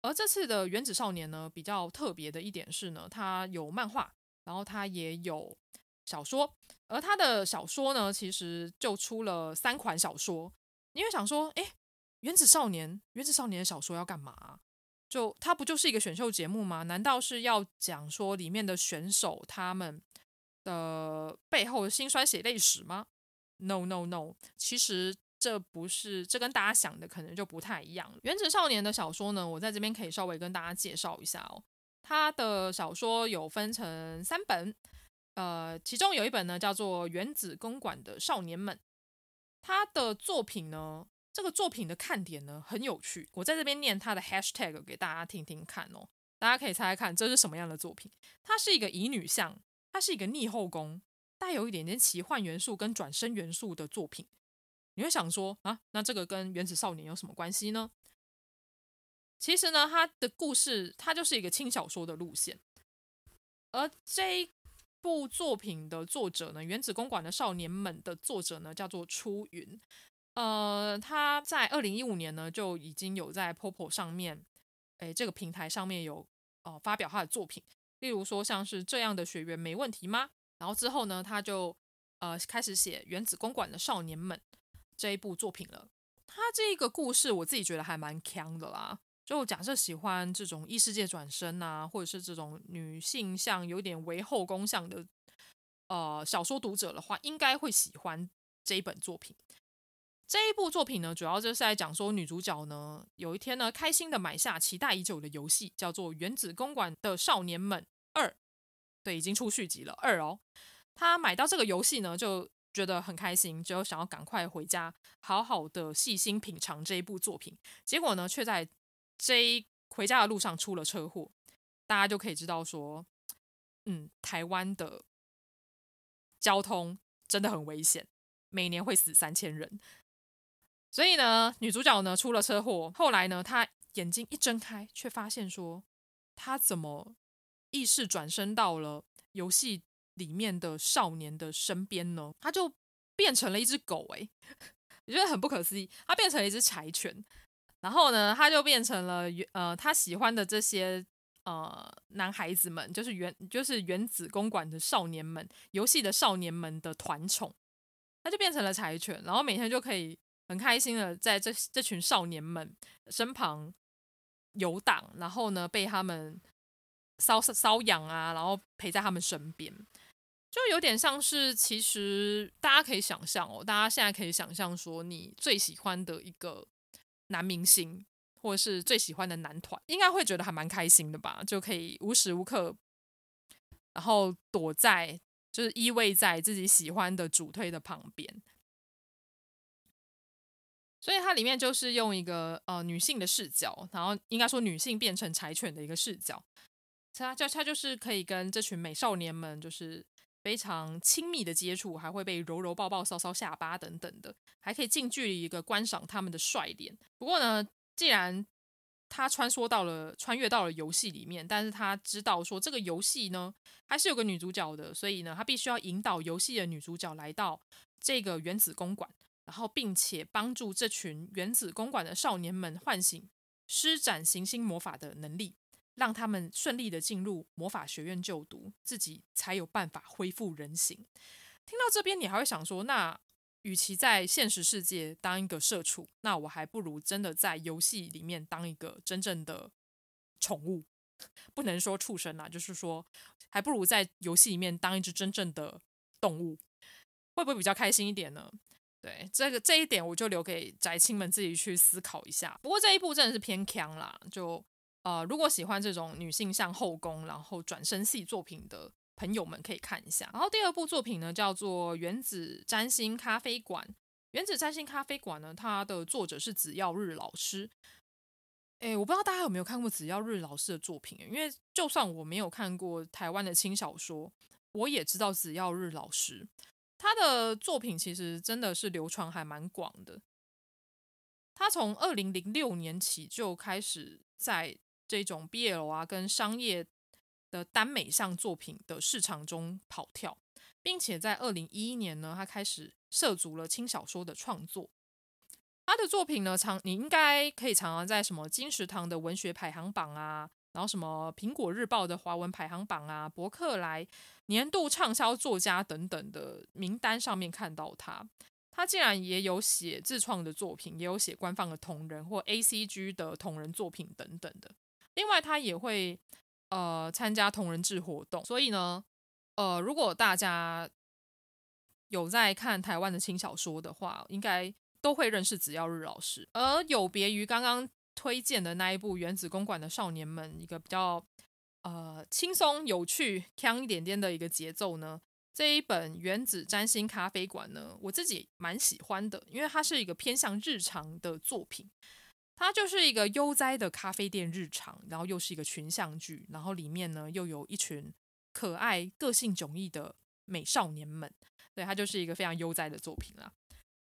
而这次的《原子少年》呢，比较特别的一点是呢，它有漫画，然后它也有小说。而他的小说呢，其实就出了三款小说。你会想说，诶，原子少年，原子少年的小说要干嘛？就它不就是一个选秀节目吗？难道是要讲说里面的选手他们的背后的辛酸血泪史吗？No No No，其实这不是，这跟大家想的可能就不太一样。原子少年的小说呢，我在这边可以稍微跟大家介绍一下哦。他的小说有分成三本，呃，其中有一本呢叫做《原子公馆的少年们》，他的作品呢。这个作品的看点呢，很有趣，我在这边念他的 hashtag 给大家听听看哦，大家可以猜猜看这是什么样的作品？它是一个乙女向，它是一个逆后宫，带有一点点奇幻元素跟转生元素的作品。你会想说啊，那这个跟原子少年有什么关系呢？其实呢，它的故事它就是一个轻小说的路线，而这部作品的作者呢，原子公馆的少年们的作者呢，叫做出云。呃，他在二零一五年呢就已经有在 POPO 上面，诶，这个平台上面有呃发表他的作品，例如说像是这样的学员没问题吗？然后之后呢，他就呃开始写《原子公馆的少年们》这一部作品了。他这个故事我自己觉得还蛮强的啦，就假设喜欢这种异世界转生啊，或者是这种女性向有点为后宫向的呃小说读者的话，应该会喜欢这一本作品。这一部作品呢，主要就是在讲说女主角呢，有一天呢，开心的买下期待已久的游戏，叫做《原子公馆的少年们二》，对，已经出续集了二哦。他买到这个游戏呢，就觉得很开心，就想要赶快回家，好好的细心品尝这一部作品。结果呢，却在这一回家的路上出了车祸。大家就可以知道说，嗯，台湾的交通真的很危险，每年会死三千人。所以呢，女主角呢出了车祸，后来呢，她眼睛一睁开，却发现说，她怎么意识转生到了游戏里面的少年的身边呢？他就变成了一只狗，诶，我觉得很不可思议。他变成了一只柴犬，然后呢，他就变成了呃，他喜欢的这些呃男孩子们，就是原就是原子公馆的少年们，游戏的少年们的团宠，他就变成了柴犬，然后每天就可以。很开心的在这这群少年们身旁游荡，然后呢，被他们搔搔痒啊，然后陪在他们身边，就有点像是，其实大家可以想象哦，大家现在可以想象说，你最喜欢的一个男明星，或者是最喜欢的男团，应该会觉得还蛮开心的吧？就可以无时无刻，然后躲在，就是依偎在自己喜欢的主推的旁边。所以它里面就是用一个呃女性的视角，然后应该说女性变成柴犬的一个视角，他就他就是可以跟这群美少年们就是非常亲密的接触，还会被揉揉抱抱、搔搔下巴等等的，还可以近距离一个观赏他们的帅脸。不过呢，既然他穿梭到了、穿越到了游戏里面，但是他知道说这个游戏呢还是有个女主角的，所以呢，他必须要引导游戏的女主角来到这个原子公馆。然后，并且帮助这群原子公馆的少年们唤醒施展行星魔法的能力，让他们顺利的进入魔法学院就读，自己才有办法恢复人形。听到这边，你还会想说，那与其在现实世界当一个社畜，那我还不如真的在游戏里面当一个真正的宠物，不能说畜生啦，就是说，还不如在游戏里面当一只真正的动物，会不会比较开心一点呢？对，这个这一点，我就留给宅青们自己去思考一下。不过这一部真的是偏强啦，就呃，如果喜欢这种女性向后宫，然后转身系作品的朋友们可以看一下。然后第二部作品呢，叫做《原子占星咖啡馆》。《原子占星咖啡馆》呢，它的作者是紫耀日老师。诶，我不知道大家有没有看过紫耀日老师的作品，因为就算我没有看过台湾的轻小说，我也知道紫耀日老师。他的作品其实真的是流传还蛮广的。他从二零零六年起就开始在这种 BL 啊跟商业的耽美向作品的市场中跑跳，并且在二零一一年呢，他开始涉足了轻小说的创作。他的作品呢，常你应该可以常常在什么金石堂的文学排行榜啊。然后什么苹果日报的华文排行榜啊，博客来年度畅销作家等等的名单上面看到他，他竟然也有写自创的作品，也有写官方的同人或 ACG 的同人作品等等的。另外，他也会呃参加同人志活动。所以呢，呃，如果大家有在看台湾的轻小说的话，应该都会认识紫耀日老师。而有别于刚刚推荐的那一部《原子公馆的少年们》，一个比较呃轻松有趣、锵一点点的一个节奏呢，这一本《原子占星咖啡馆》呢，我自己蛮喜欢的，因为它是一个偏向日常的作品，它就是一个悠哉的咖啡店日常，然后又是一个群像剧，然后里面呢又有一群可爱、个性迥异的美少年们。对，它就是一个非常悠哉的作品啦。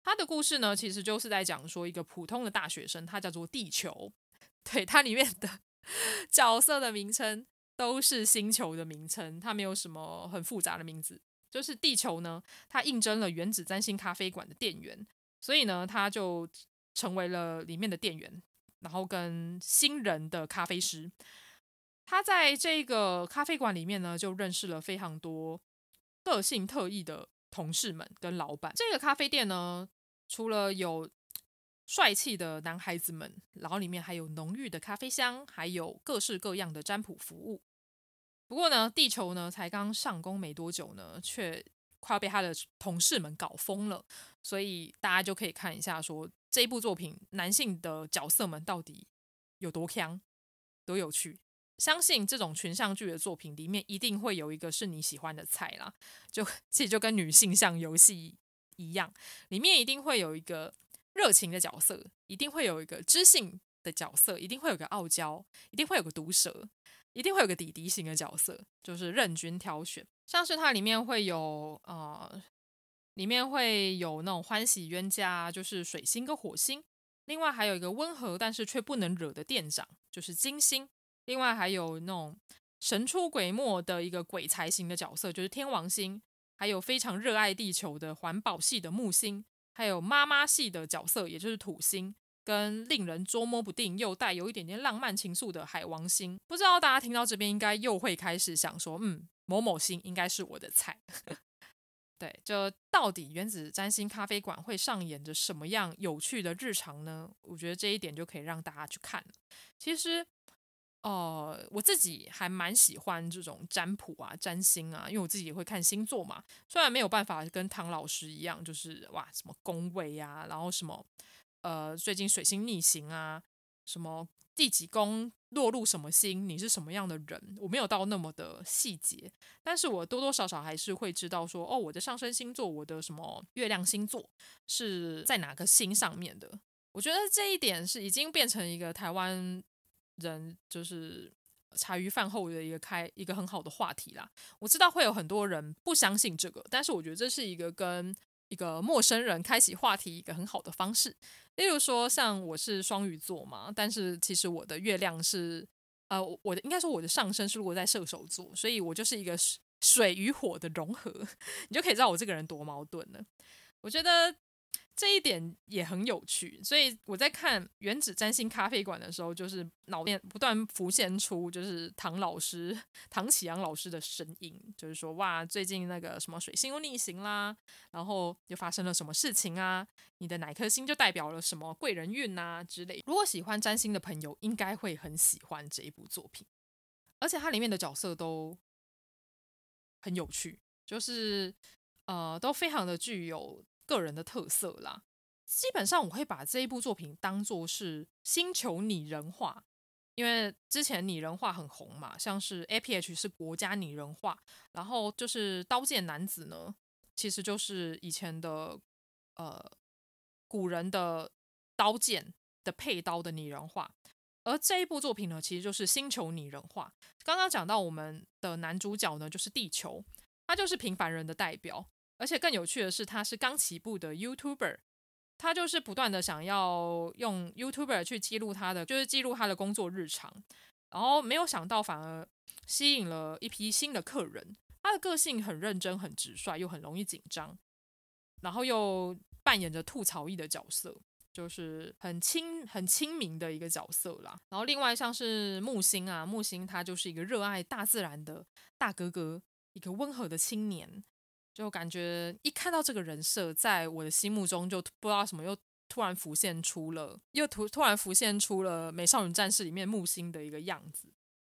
它的故事呢，其实就是在讲说一个普通的大学生，他叫做地球。对，它里面的 角色的名称都是星球的名称，它没有什么很复杂的名字。就是地球呢，他应征了原子占星咖啡馆的店员，所以呢，他就成为了里面的店员，然后跟新人的咖啡师。他在这个咖啡馆里面呢，就认识了非常多个性特异的。同事们跟老板，这个咖啡店呢，除了有帅气的男孩子们，然后里面还有浓郁的咖啡香，还有各式各样的占卜服务。不过呢，地球呢才刚上工没多久呢，却快要被他的同事们搞疯了。所以大家就可以看一下说，这一部作品男性的角色们到底有多强，多有趣。相信这种群像剧的作品里面一定会有一个是你喜欢的菜啦，就 其实就跟女性向游戏一样，里面一定会有一个热情的角色，一定会有一个知性的角色，一定会有个傲娇，一定会有个毒舌，一定会有个弟弟型的角色，就是任君挑选。像是它里面会有呃，里面会有那种欢喜冤家，就是水星跟火星，另外还有一个温和但是却不能惹的店长，就是金星。另外还有那种神出鬼没的一个鬼才型的角色，就是天王星，还有非常热爱地球的环保系的木星，还有妈妈系的角色，也就是土星，跟令人捉摸不定又带有一点点浪漫情愫的海王星。不知道大家听到这边应该又会开始想说，嗯，某某星应该是我的菜。对，就到底原子占星咖啡馆会上演着什么样有趣的日常呢？我觉得这一点就可以让大家去看。其实。哦、呃，我自己还蛮喜欢这种占卜啊、占星啊，因为我自己也会看星座嘛。虽然没有办法跟唐老师一样，就是哇什么宫位呀、啊，然后什么呃最近水星逆行啊，什么第几宫落入什么星，你是什么样的人，我没有到那么的细节。但是我多多少少还是会知道说，哦，我的上升星座，我的什么月亮星座是在哪个星上面的。我觉得这一点是已经变成一个台湾。人就是茶余饭后的一个开一个很好的话题啦。我知道会有很多人不相信这个，但是我觉得这是一个跟一个陌生人开启话题一个很好的方式。例如说，像我是双鱼座嘛，但是其实我的月亮是呃，我的应该说我的上升是落在射手座，所以我就是一个水与火的融合，你就可以知道我这个人多矛盾了。我觉得。这一点也很有趣，所以我在看《原子占星咖啡馆》的时候，就是脑边不断浮现出就是唐老师、唐启阳老师的声音，就是说哇，最近那个什么水星又逆行啦，然后又发生了什么事情啊？你的哪颗星就代表了什么贵人运啊之类。如果喜欢占星的朋友，应该会很喜欢这一部作品，而且它里面的角色都很有趣，就是呃，都非常的具有。个人的特色啦，基本上我会把这一部作品当做是星球拟人化，因为之前拟人化很红嘛，像是 APH 是国家拟人化，然后就是刀剑男子呢，其实就是以前的呃古人的刀剑的配刀的拟人化，而这一部作品呢，其实就是星球拟人化。刚刚讲到我们的男主角呢，就是地球，他就是平凡人的代表。而且更有趣的是，他是刚起步的 YouTuber，他就是不断的想要用 YouTuber 去记录他的，就是记录他的工作日常，然后没有想到反而吸引了一批新的客人。他的个性很认真、很直率，又很容易紧张，然后又扮演着吐槽役的角色，就是很亲、很亲民的一个角色啦。然后另外像是木星啊，木星他就是一个热爱大自然的大哥哥，一个温和的青年。就感觉一看到这个人设，在我的心目中就不知道什么又突然浮现出了，又突突然浮现出了《美少女战士》里面木星的一个样子。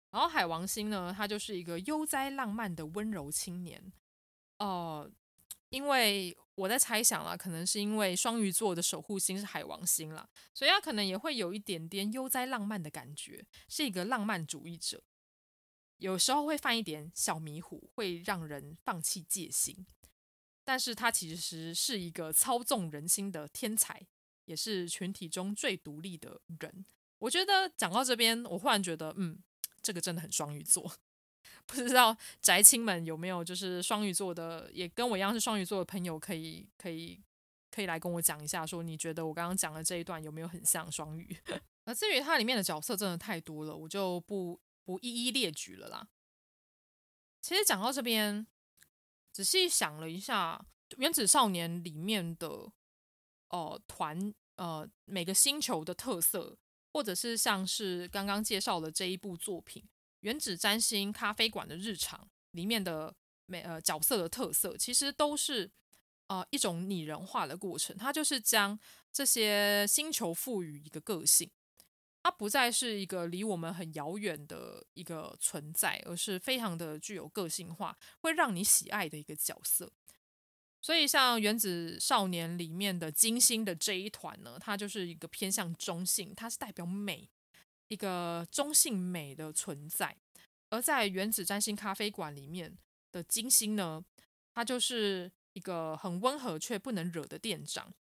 然后海王星呢，他就是一个悠哉浪漫的温柔青年。哦、呃，因为我在猜想啦，可能是因为双鱼座的守护星是海王星啦，所以他可能也会有一点点悠哉浪漫的感觉，是一个浪漫主义者。有时候会犯一点小迷糊，会让人放弃戒心。但是他其实是一个操纵人心的天才，也是群体中最独立的人。我觉得讲到这边，我忽然觉得，嗯，这个真的很双鱼座。不知道宅青们有没有就是双鱼座的，也跟我一样是双鱼座的朋友，可以可以可以来跟我讲一下，说你觉得我刚刚讲的这一段有没有很像双鱼？那至于它里面的角色真的太多了，我就不不一一列举了啦。其实讲到这边。仔细想了一下，《原子少年》里面的呃团呃每个星球的特色，或者是像是刚刚介绍的这一部作品《原子占星咖啡馆的日常》里面的每呃角色的特色，其实都是呃一种拟人化的过程。它就是将这些星球赋予一个个性。它不再是一个离我们很遥远的一个存在，而是非常的具有个性化，会让你喜爱的一个角色。所以，像《原子少年》里面的金星的这一团呢，它就是一个偏向中性，它是代表美，一个中性美的存在。而在《原子占星咖啡馆》里面的金星呢，它就是一个很温和却不能惹的店长，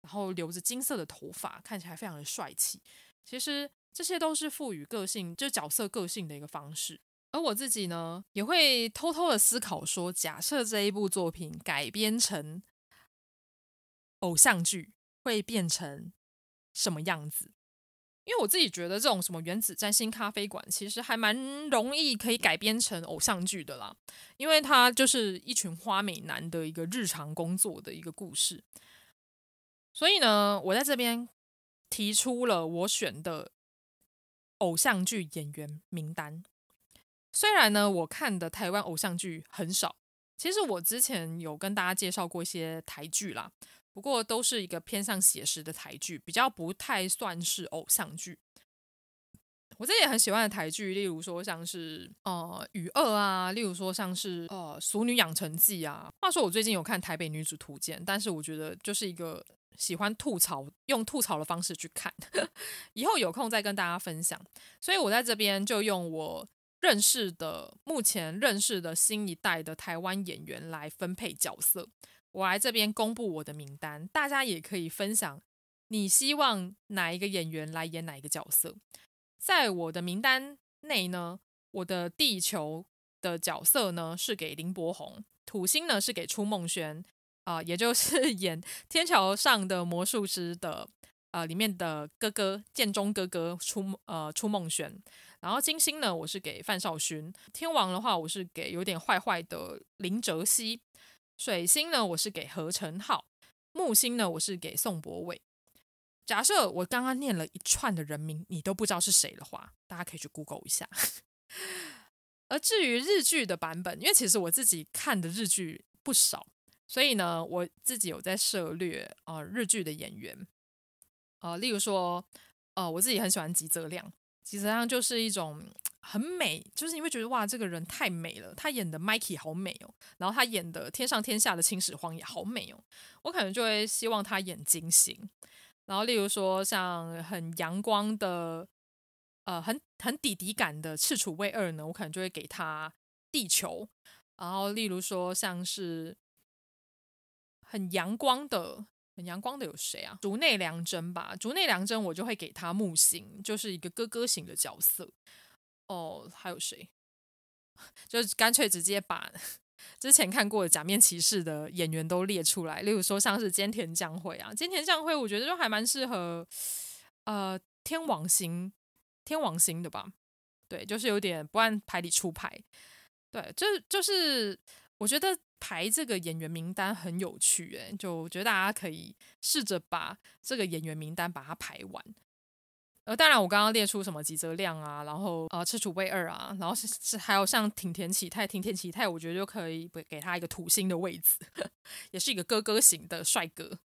然后留着金色的头发，看起来非常的帅气。其实这些都是赋予个性，就角色个性的一个方式。而我自己呢，也会偷偷的思考说，假设这一部作品改编成偶像剧，会变成什么样子？因为我自己觉得，这种什么原子占星咖啡馆，其实还蛮容易可以改编成偶像剧的啦。因为它就是一群花美男的一个日常工作的一个故事。所以呢，我在这边。提出了我选的偶像剧演员名单。虽然呢，我看的台湾偶像剧很少，其实我之前有跟大家介绍过一些台剧啦，不过都是一个偏向写实的台剧，比较不太算是偶像剧。我自己也很喜欢的台剧，例如说像是呃《与二》啊，例如说像是呃《俗女养成记》啊。话说我最近有看《台北女子图鉴》，但是我觉得就是一个。喜欢吐槽，用吐槽的方式去看，以后有空再跟大家分享。所以我在这边就用我认识的、目前认识的新一代的台湾演员来分配角色。我来这边公布我的名单，大家也可以分享你希望哪一个演员来演哪一个角色。在我的名单内呢，我的地球的角色呢是给林柏宏，土星呢是给初梦轩。啊、也就是 演《天桥上的魔术师》的呃里面的哥哥建中哥哥初呃初梦轩，然后金星呢，我是给范少勋；天王的话，我是给有点坏坏的林哲熹；水星呢，我是给何晨浩；木星呢，我是给宋博伟。假设我刚刚念了一串的人名，你都不知道是谁的话，大家可以去 Google 一下。而至于日剧的版本，因为其实我自己看的日剧不少。所以呢，我自己有在涉猎啊、日剧的演员，啊、例如说，呃，我自己很喜欢吉泽亮，吉泽亮就是一种很美，就是你会觉得哇，这个人太美了，他演的 Mikey 好美哦，然后他演的天上天下的秦始皇也好美哦，我可能就会希望他演金星，然后例如说像很阳光的，呃，很很弟弟感的赤楚卫二呢，我可能就会给他地球，然后例如说像是。很阳光的，很阳光的有谁啊？竹内良真吧，竹内良真我就会给他木星，就是一个哥哥型的角色。哦，还有谁？就干脆直接把之前看过的假面骑士的演员都列出来，例如说像是菅田将晖啊，菅田将晖我觉得就还蛮适合，呃，天王星，天王星的吧？对，就是有点不按牌理出牌。对，就就是我觉得。排这个演员名单很有趣，诶，就我觉得大家可以试着把这个演员名单把它排完。呃，当然我刚刚列出什么吉泽亮啊，然后呃赤楚卫二啊，然后是是还有像町田启太，町田启太我觉得就可以给他一个土星的位置，也是一个哥哥型的帅哥。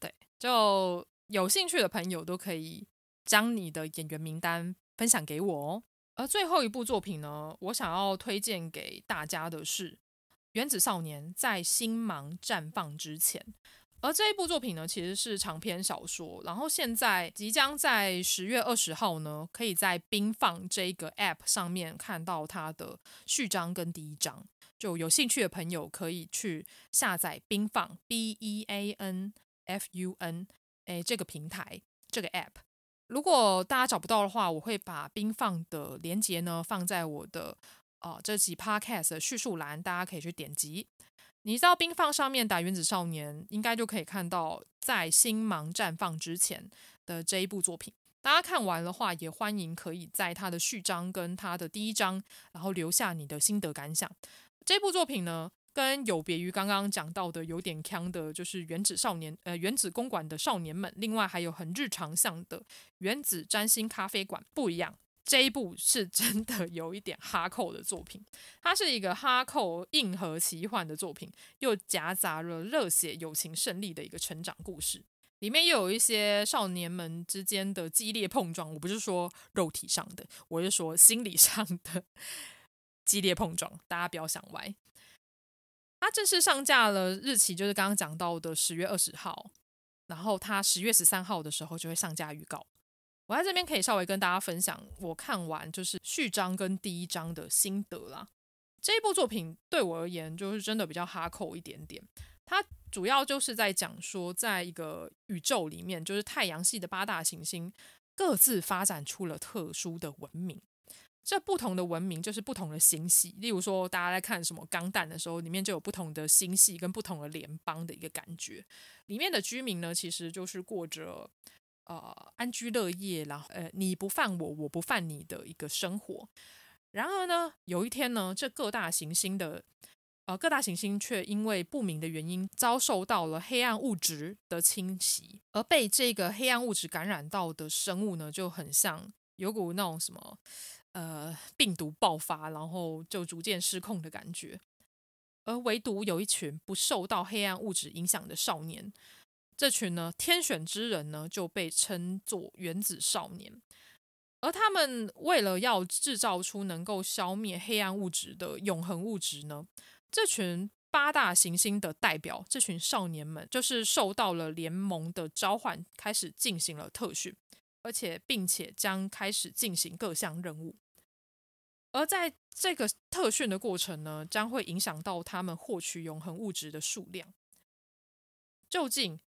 对，就有兴趣的朋友都可以将你的演员名单分享给我哦。而最后一部作品呢，我想要推荐给大家的是《原子少年在星芒绽放之前》。而这一部作品呢，其实是长篇小说，然后现在即将在十月二十号呢，可以在冰放这个 App 上面看到它的序章跟第一章。就有兴趣的朋友可以去下载冰放 B E A N F U N 哎这个平台这个 App。如果大家找不到的话，我会把冰放的连接呢放在我的呃这集 Podcast 的叙述栏，大家可以去点击。你到冰放上面打《原子少年》，应该就可以看到在星芒绽放之前的这一部作品。大家看完的话，也欢迎可以在他的序章跟他的第一章，然后留下你的心得感想。这部作品呢，跟有别于刚刚讲到的有点锵的，就是原子少年呃原子公馆的少年们，另外还有很日常向的原子占星咖啡馆不一样。这一部是真的 有一点哈扣的作品，它是一个哈扣硬核奇幻的作品，又夹杂了热血友情胜利的一个成长故事，里面又有一些少年们之间的激烈碰撞。我不是说肉体上的，我是说心理上的 激烈碰撞，大家不要想歪。它正式上架了，日期就是刚刚讲到的十月二十号，然后它十月十三号的时候就会上架预告。我在这边可以稍微跟大家分享我看完就是序章跟第一章的心得啦。这一部作品对我而言就是真的比较哈扣一点点。它主要就是在讲说，在一个宇宙里面，就是太阳系的八大行星各自发展出了特殊的文明。这不同的文明就是不同的星系。例如说，大家在看什么《钢弹》的时候，里面就有不同的星系跟不同的联邦的一个感觉。里面的居民呢，其实就是过着。呃，安居乐业，然后呃，你不犯我，我不犯你的一个生活。然而呢，有一天呢，这各大行星的呃各大行星却因为不明的原因遭受到了黑暗物质的侵袭，而被这个黑暗物质感染到的生物呢，就很像有股那种什么呃病毒爆发，然后就逐渐失控的感觉。而唯独有一群不受到黑暗物质影响的少年。这群呢，天选之人呢，就被称作原子少年，而他们为了要制造出能够消灭黑暗物质的永恒物质呢，这群八大行星的代表，这群少年们，就是受到了联盟的召唤，开始进行了特训，而且并且将开始进行各项任务，而在这个特训的过程呢，将会影响到他们获取永恒物质的数量，究竟？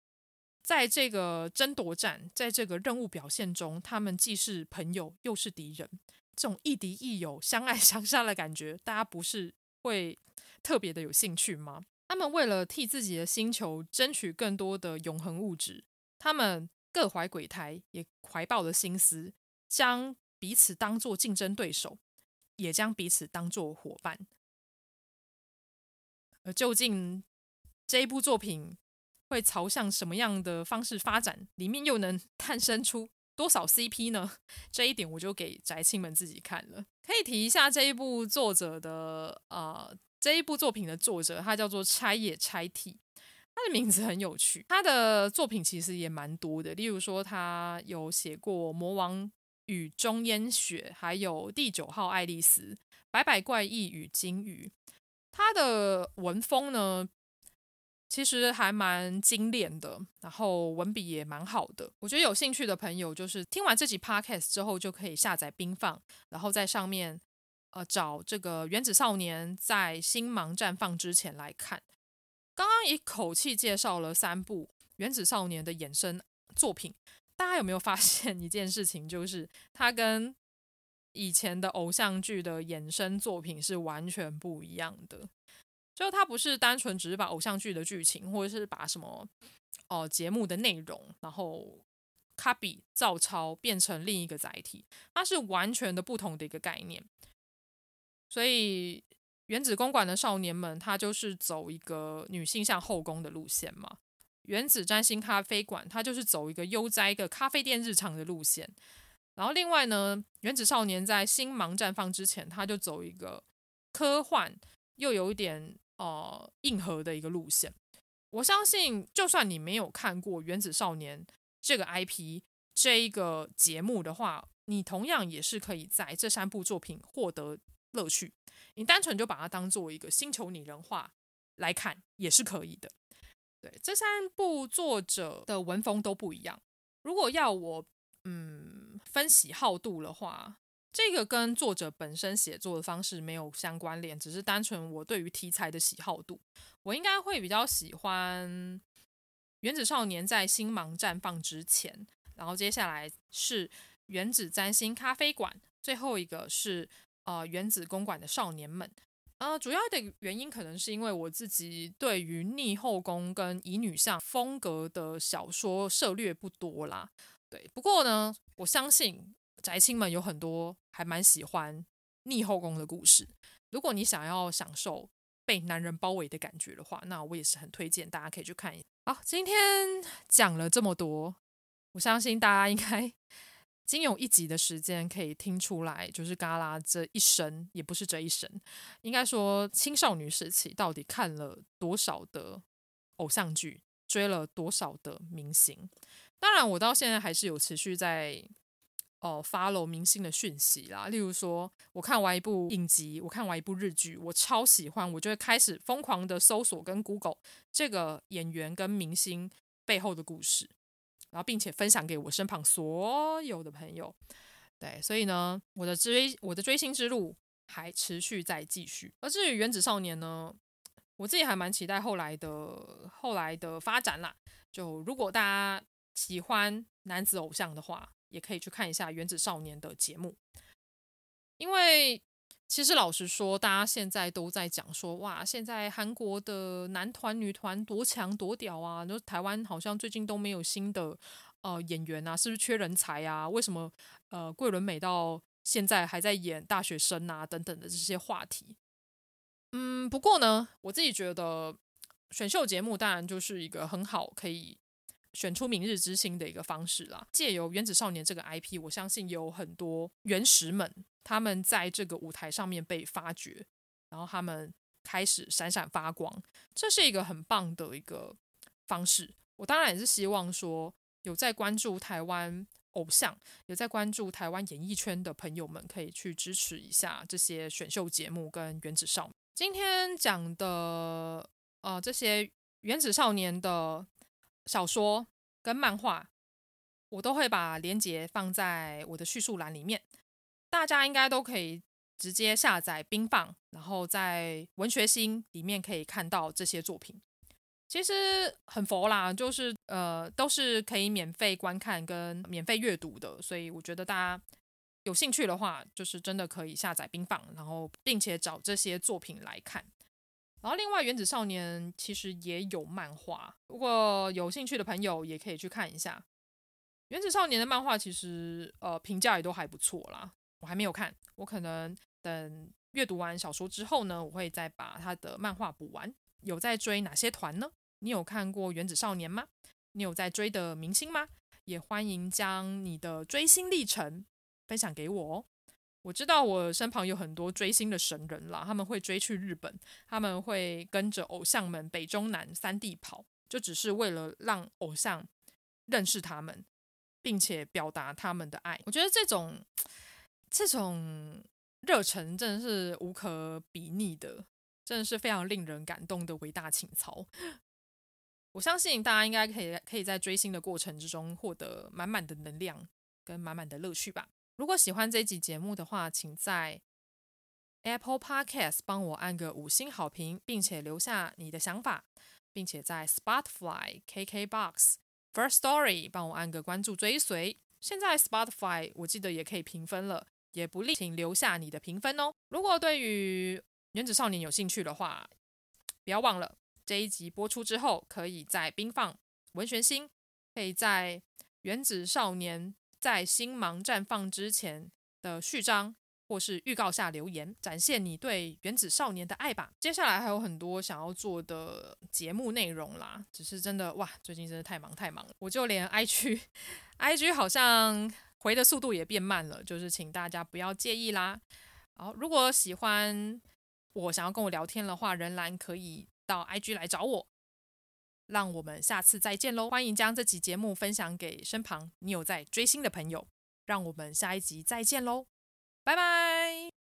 在这个争夺战，在这个任务表现中，他们既是朋友又是敌人，这种亦敌亦友、相爱 相杀的感觉，大家不是会特别的有兴趣吗？他们为了替自己的星球争取更多的永恒物质，他们各怀鬼胎，也怀抱了心思，将彼此当作竞争对手，也将彼此当作伙伴。而究竟这一部作品，会朝向什么样的方式发展？里面又能 诞生出多少 CP 呢？这一点我就给宅青们自己看了。可以提一下这一部作者的呃，这一部作品的作者，他叫做拆野拆体，他的名字很有趣。他的作品其实也蛮多的，例如说他有写过《魔王与中烟雪》，还有《第九号爱丽丝》、《百百怪异与鲸鱼》。他的文风呢，其实还蛮精炼的，然后文笔也蛮好的。我觉得有兴趣的朋友，就是听完这集 podcast 之后，就可以下载冰放，然后在上面呃找这个《原子少年在星芒绽放之前》来看。刚刚一口气介绍了三部《原子少年》的衍生作品，大家有没有发现一件事情？就是它跟以前的偶像剧的衍生作品是完全不一样的。就它不是单纯只是把偶像剧的剧情，或者是把什么哦、节目的内容，然后 copy 照抄变成另一个载体，它是完全的不同的一个概念。所以原子公馆的少年们，他就是走一个女性向后宫的路线嘛。原子占星咖啡馆，它就是走一个悠哉的咖啡店日常的路线。然后另外呢，《原子少年》在星芒绽放之前，他就走一个科幻又有一点呃硬核的一个路线。我相信，就算你没有看过《原子少年》这个 IP 这一个节目的话，你同样也是可以在这三部作品获得乐趣。你单纯就把它当做一个星球拟人化来看，也是可以的。对，这三部作者的文风都不一样。如果要我嗯分喜好度的话，这个跟作者本身写作的方式没有相关联，只是单纯我对于题材的喜好度。我应该会比较喜欢《原子少年》在星芒绽放之前，然后接下来是《原子占星咖啡馆》，最后一个是呃《原子公馆的少年们》。呃，主要的原因可能是因为我自己对于逆后宫跟乙女向风格的小说涉略不多啦。对，不过呢，我相信宅青们有很多还蛮喜欢逆后宫的故事。如果你想要享受被男人包围的感觉的话，那我也是很推荐大家可以去看一下。好，今天讲了这么多，我相信大家应该仅有一集的时间可以听出来，就是嘎啦这一生，也不是这一生，应该说青少女时期到底看了多少的偶像剧，追了多少的明星。当然，我到现在还是有持续在。哦，follow 明星的讯息啦，例如说，我看完一部影集，我看完一部日剧，我超喜欢，我就会开始疯狂的搜索跟 Google 这个演员跟明星背后的故事，然后并且分享给我身旁所有的朋友。对，所以呢，我的追我的追星之路还持续在继续。而至于原子少年呢，我自己还蛮期待后来的后来的发展啦。就如果大家喜欢男子偶像的话。也可以去看一下《原子少年》的节目，因为其实老实说，大家现在都在讲说，哇，现在韩国的男团、女团多强多屌啊！就台湾好像最近都没有新的呃演员啊，是不是缺人才啊？为什么呃桂纶镁到现在还在演大学生啊？等等的这些话题。嗯，不过呢，我自己觉得选秀节目当然就是一个很好可以。选出明日之星的一个方式啦，借由《原子少年》这个 IP，我相信有很多原石们，他们在这个舞台上面被发掘，然后他们开始闪闪发光，这是一个很棒的一个方式。我当然也是希望说，有在关注台湾偶像，有在关注台湾演艺圈的朋友们，可以去支持一下这些选秀节目跟《原子少年》。今天讲的呃这些《原子少年》的。小说跟漫画，我都会把链接放在我的叙述栏里面，大家应该都可以直接下载冰放，然后在文学星里面可以看到这些作品。其实很佛啦，就是呃都是可以免费观看跟免费阅读的，所以我觉得大家有兴趣的话，就是真的可以下载冰放，然后并且找这些作品来看。然后，另外《原子少年》其实也有漫画，如果有兴趣的朋友也可以去看一下。《原子少年》的漫画其实呃评价也都还不错啦，我还没有看，我可能等阅读完小说之后呢，我会再把他的漫画补完。有在追哪些团呢？你有看过《原子少年》吗？你有在追的明星吗？也欢迎将你的追星历程分享给我哦。我知道我身旁有很多追星的神人啦，他们会追去日本，他们会跟着偶像们北中南三地跑，就只是为了让偶像认识他们，并且表达他们的爱。我觉得这种这种热忱真的是无可比拟的，真的是非常令人感动的伟大情操。我相信大家应该可以可以在追星的过程之中获得满满的能量跟满满的乐趣吧。如果喜欢这一集节目的话，请在 Apple Podcast 帮我按个五星好评，并且留下你的想法，并且在 Spotify、KKBox、First Story 帮我按个关注追随。现在 Spotify 我记得也可以评分了，也不吝请留下你的评分哦。如果对于原子少年有兴趣的话，不要忘了这一集播出之后，可以在冰放文学星，可以在原子少年。在星芒绽放之前的序章或是预告下留言，展现你对原子少年的爱吧。接下来还有很多想要做的节目内容啦，只是真的哇，最近真的太忙太忙了，我就连 IG IG 好像回的速度也变慢了，就是请大家不要介意啦。好，如果喜欢我想要跟我聊天的话，仍然可以到 IG 来找我。让我们下次再见喽！欢迎将这期节目分享给身旁你有在追星的朋友。让我们下一集再见喽，拜拜。